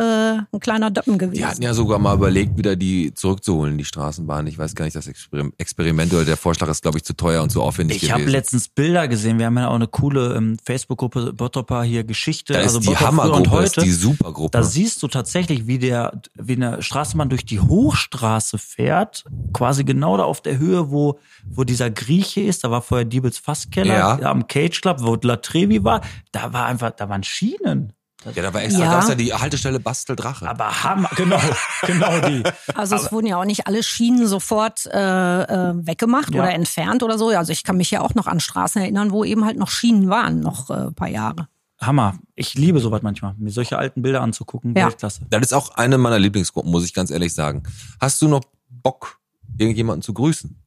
Speaker 5: ein kleiner Döppen gewesen.
Speaker 3: Die hatten ja sogar mal überlegt, wieder die zurückzuholen, die Straßenbahn. Ich weiß gar nicht, das Experim- Experiment oder der Vorschlag ist, glaube ich, zu teuer und zu aufwendig
Speaker 4: Ich habe
Speaker 3: gewesen.
Speaker 4: letztens Bilder gesehen. Wir haben ja auch eine coole ähm, Facebook-Gruppe Bottropper hier Geschichte.
Speaker 3: da ist
Speaker 4: also
Speaker 3: die
Speaker 4: früher und
Speaker 3: Hammergruppe, ist
Speaker 4: heute.
Speaker 3: die Supergruppe.
Speaker 4: Da siehst du tatsächlich, wie der, wie eine Straßenbahn durch die Hochstraße fährt, quasi genau da auf der Höhe, wo, wo dieser Grieche ist. Da war vorher Diebels Fasskeller,
Speaker 3: Ja.
Speaker 4: am Cage Club, wo La Trevi war. Da war einfach, da waren Schienen.
Speaker 3: Ja, da war extra,
Speaker 5: Ja.
Speaker 3: da ist ja die Haltestelle Basteldrache.
Speaker 4: Aber Hammer, genau, genau die.
Speaker 5: Also es wurden ja auch nicht alle Schienen sofort äh, äh, weggemacht
Speaker 4: Ja.
Speaker 5: oder entfernt oder so. Also ich kann mich ja auch noch an Straßen erinnern, wo eben halt noch Schienen waren, noch äh, ein paar Jahre.
Speaker 4: Hammer. Ich liebe sowas manchmal, mir solche alten Bilder anzugucken.
Speaker 5: Ja.
Speaker 4: Weltklasse.
Speaker 3: Das ist auch eine meiner Lieblingsgruppen, muss ich ganz ehrlich sagen. Hast du noch Bock, irgendjemanden zu grüßen?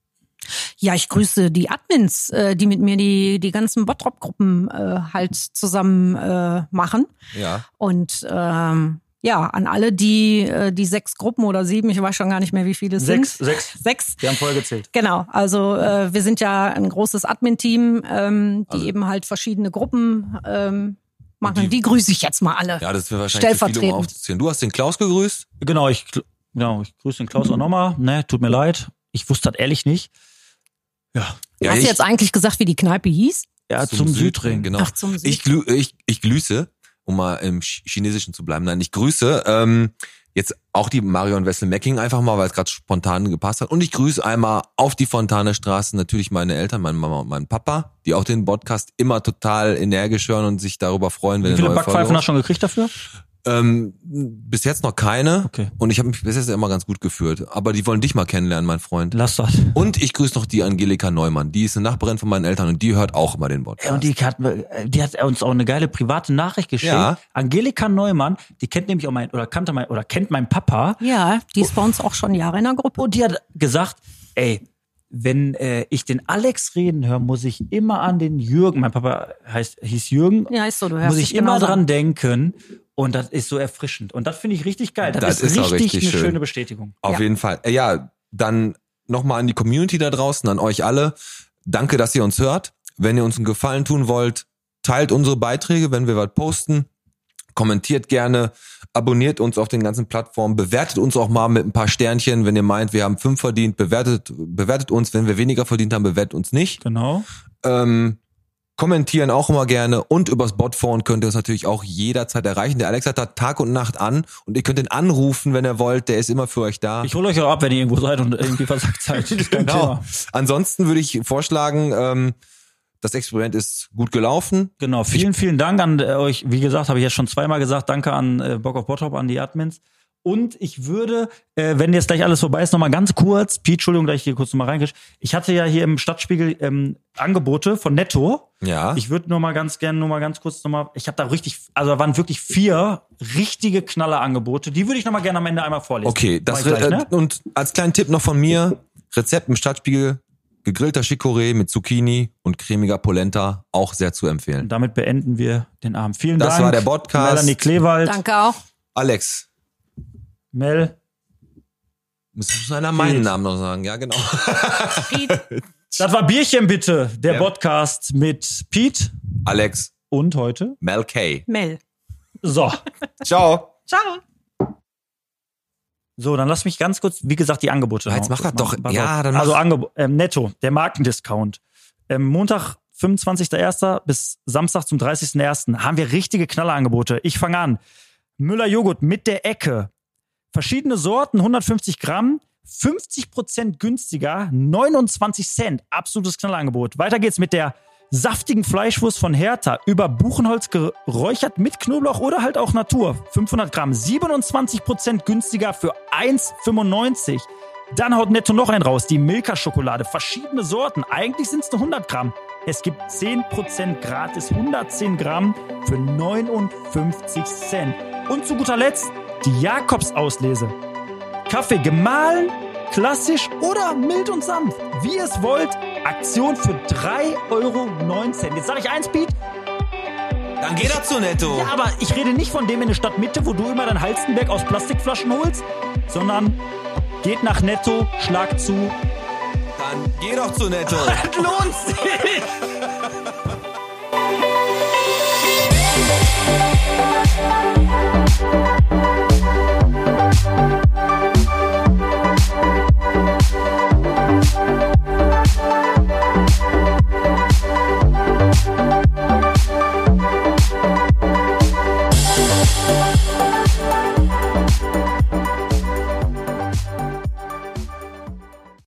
Speaker 5: Ja, ich grüße die Admins, äh, die mit mir die, die ganzen Bottrop-Gruppen äh, halt zusammen äh, machen.
Speaker 3: Ja.
Speaker 5: Und ähm, ja, an alle, die die sechs Gruppen oder sieben, ich weiß schon gar nicht mehr, wie viele es
Speaker 4: Sechs,
Speaker 5: sind.
Speaker 4: sechs.
Speaker 5: Sechs.
Speaker 4: Wir haben voll gezählt.
Speaker 5: Genau, also äh, wir sind ja ein großes Admin-Team, ähm, die
Speaker 3: Also-
Speaker 5: eben halt verschiedene Gruppen ähm, machen.
Speaker 3: die-
Speaker 5: Die, grüße ich jetzt mal alle.
Speaker 3: Ja, das wäre wahrscheinlich zu viel, um
Speaker 5: Stellvertretend.
Speaker 3: aufzuzählen. Du hast den Klaus gegrüßt.
Speaker 4: Genau, ich, genau, ich grüße den Klaus auch nochmal. Ne, tut mir leid. Ich wusste das ehrlich nicht. Ja,
Speaker 3: Ja,
Speaker 5: Hast
Speaker 3: ich-
Speaker 5: du jetzt eigentlich gesagt, wie die Kneipe hieß?
Speaker 4: ja zum, Südring.
Speaker 3: Genau.
Speaker 5: Ach, zum Süd-
Speaker 3: Ich, glü ich, ich grüße, um mal im Ch- Chinesischen zu bleiben. Nein, ich grüße ähm, jetzt auch die Marion Wessel-Mecking einfach mal, weil es gerade spontan gepasst hat. Und ich grüße einmal auf die Fontane Straße natürlich meine Eltern, meine Mama und meinen Papa, die auch den Podcast immer total energisch hören und sich darüber freuen, wenn
Speaker 4: Wie viele Backpfeifen hast du schon gekriegt dafür?
Speaker 3: Ähm, bis jetzt noch keine.
Speaker 4: Okay.
Speaker 3: Und ich habe mich bis jetzt immer ganz gut geführt. Aber die wollen dich mal kennenlernen, mein Freund.
Speaker 4: Lass das.
Speaker 3: Und ich grüße noch die Angelika Neumann. Die ist eine Nachbarin von meinen Eltern und die hört auch immer den Podcast.
Speaker 4: Ja, und die hat, die hat uns auch eine geile private Nachricht geschickt.
Speaker 3: Ja.
Speaker 4: Angelika Neumann, die kennt nämlich auch mein, oder kannte mein, oder kennt mein Papa.
Speaker 5: Ja, die ist bei uns auch schon Jahre in der Gruppe.
Speaker 4: Und die hat gesagt, ey, wenn äh, ich den Alex reden höre, muss ich immer an den Jürgen, mein Papa heißt, hieß Jürgen,
Speaker 5: Ja, ist so, du hörst
Speaker 4: muss ich immer dran
Speaker 5: an.
Speaker 4: denken. Und das ist so erfrischend. Und das finde ich richtig geil. Das,
Speaker 3: Das
Speaker 4: ist,
Speaker 3: ist
Speaker 4: richtig,
Speaker 3: richtig
Speaker 4: eine
Speaker 3: schön.
Speaker 4: schöne Bestätigung.
Speaker 3: Auf
Speaker 5: Ja.
Speaker 3: jeden Fall. Äh, Ja, dann nochmal an die Community da draußen, an euch alle. Danke, dass ihr uns hört. Wenn ihr uns einen Gefallen tun wollt, teilt unsere Beiträge, wenn wir was posten. Kommentiert gerne, abonniert uns auf den ganzen Plattformen, bewertet uns auch mal mit ein paar Sternchen, wenn ihr meint, wir haben fünf verdient, bewertet, bewertet uns, wenn wir weniger verdient haben, bewertet uns nicht.
Speaker 4: Genau.
Speaker 3: Ähm, kommentieren auch immer gerne und übers Botphone könnt ihr uns natürlich auch jederzeit erreichen. Der Alex hat da Tag und Nacht an und ihr könnt ihn anrufen, wenn ihr wollt. Der ist immer für euch da.
Speaker 4: Ich hole euch auch ab, wenn ihr irgendwo seid und irgendwie versagt seid.
Speaker 3: Genau. Ansonsten würde ich vorschlagen, ähm, Das Experiment ist gut gelaufen.
Speaker 4: Genau, vielen, vielen Dank an äh, euch. Wie gesagt, habe ich ja schon zweimal gesagt, danke an äh, Bock auf Bottrop, an die Admins. Und ich würde, äh, wenn jetzt gleich alles vorbei ist, nochmal ganz kurz, Pete, Entschuldigung, dass ich hier kurz nochmal reingehe. Ich hatte ja hier im Stadtspiegel ähm, Angebote von Netto.
Speaker 3: Ja.
Speaker 4: Ich würde nur mal ganz gerne, nur mal ganz kurz nochmal, ich habe da richtig, also da waren wirklich vier richtige Knallerangebote. Die würde ich nochmal gerne am Ende einmal vorlesen.
Speaker 3: Okay, das
Speaker 4: gleich,
Speaker 3: äh, und als kleinen Tipp noch von mir, Rezept im Stadtspiegel, gegrillter Chicorée mit Zucchini und cremiger Polenta, auch sehr zu empfehlen.
Speaker 4: Und damit beenden wir den Abend. Vielen
Speaker 3: Das
Speaker 4: Dank.
Speaker 3: war der Podcast.
Speaker 4: Melanie Klewald.
Speaker 5: Danke auch.
Speaker 3: Alex,
Speaker 4: Mel.
Speaker 3: müsstest du einer meinen Namen noch sagen? Ja, genau.
Speaker 5: Piet.
Speaker 4: Das war Bierchen bitte, der
Speaker 3: Ja.
Speaker 4: Podcast mit Pete
Speaker 3: Alex,
Speaker 4: und heute.
Speaker 3: Mel K.
Speaker 5: Mel.
Speaker 4: So.
Speaker 3: Ciao.
Speaker 5: Ciao.
Speaker 4: So, dann lass mich ganz kurz, wie gesagt, die Angebote.
Speaker 3: Jetzt mach das doch.
Speaker 4: Pass
Speaker 3: Ja, dann
Speaker 4: Also
Speaker 3: mach.
Speaker 4: Angebot, ähm, netto, der Markendiscount. Ähm, Montag, 25.01. bis Samstag zum 30.01. haben wir richtige Knallerangebote. Ich fange an. Müller Joghurt mit der Ecke. Verschiedene Sorten, 150 Gramm, 50% günstiger, 29 Cent. Absolutes Knallerangebot. Weiter geht's mit der saftigen Fleischwurst von Hertha über Buchenholz geräuchert mit Knoblauch oder halt auch Natur. 500 Gramm, 27% günstiger für 1,95. Dann haut Netto noch einen raus, die Milka-Schokolade. Verschiedene Sorten. Eigentlich sind es nur 100 Gramm. Es gibt 10% gratis, 110 Gramm für 59 Cent. Und zu guter Letzt die Jakobs-Auslese. Kaffee gemahlen, klassisch oder mild und sanft. Wie ihr es wollt. Aktion für 3,19 Euro. Jetzt sage ich eins, Piet.
Speaker 3: Dann geh doch zu Netto.
Speaker 4: Ja, aber ich rede nicht von dem in der Stadtmitte, wo du immer dein Halstenberg aus Plastikflaschen holst, sondern geht nach Netto, schlag zu.
Speaker 3: Dann geh doch zu Netto.
Speaker 4: Das lohnt sich!
Speaker 8: Thank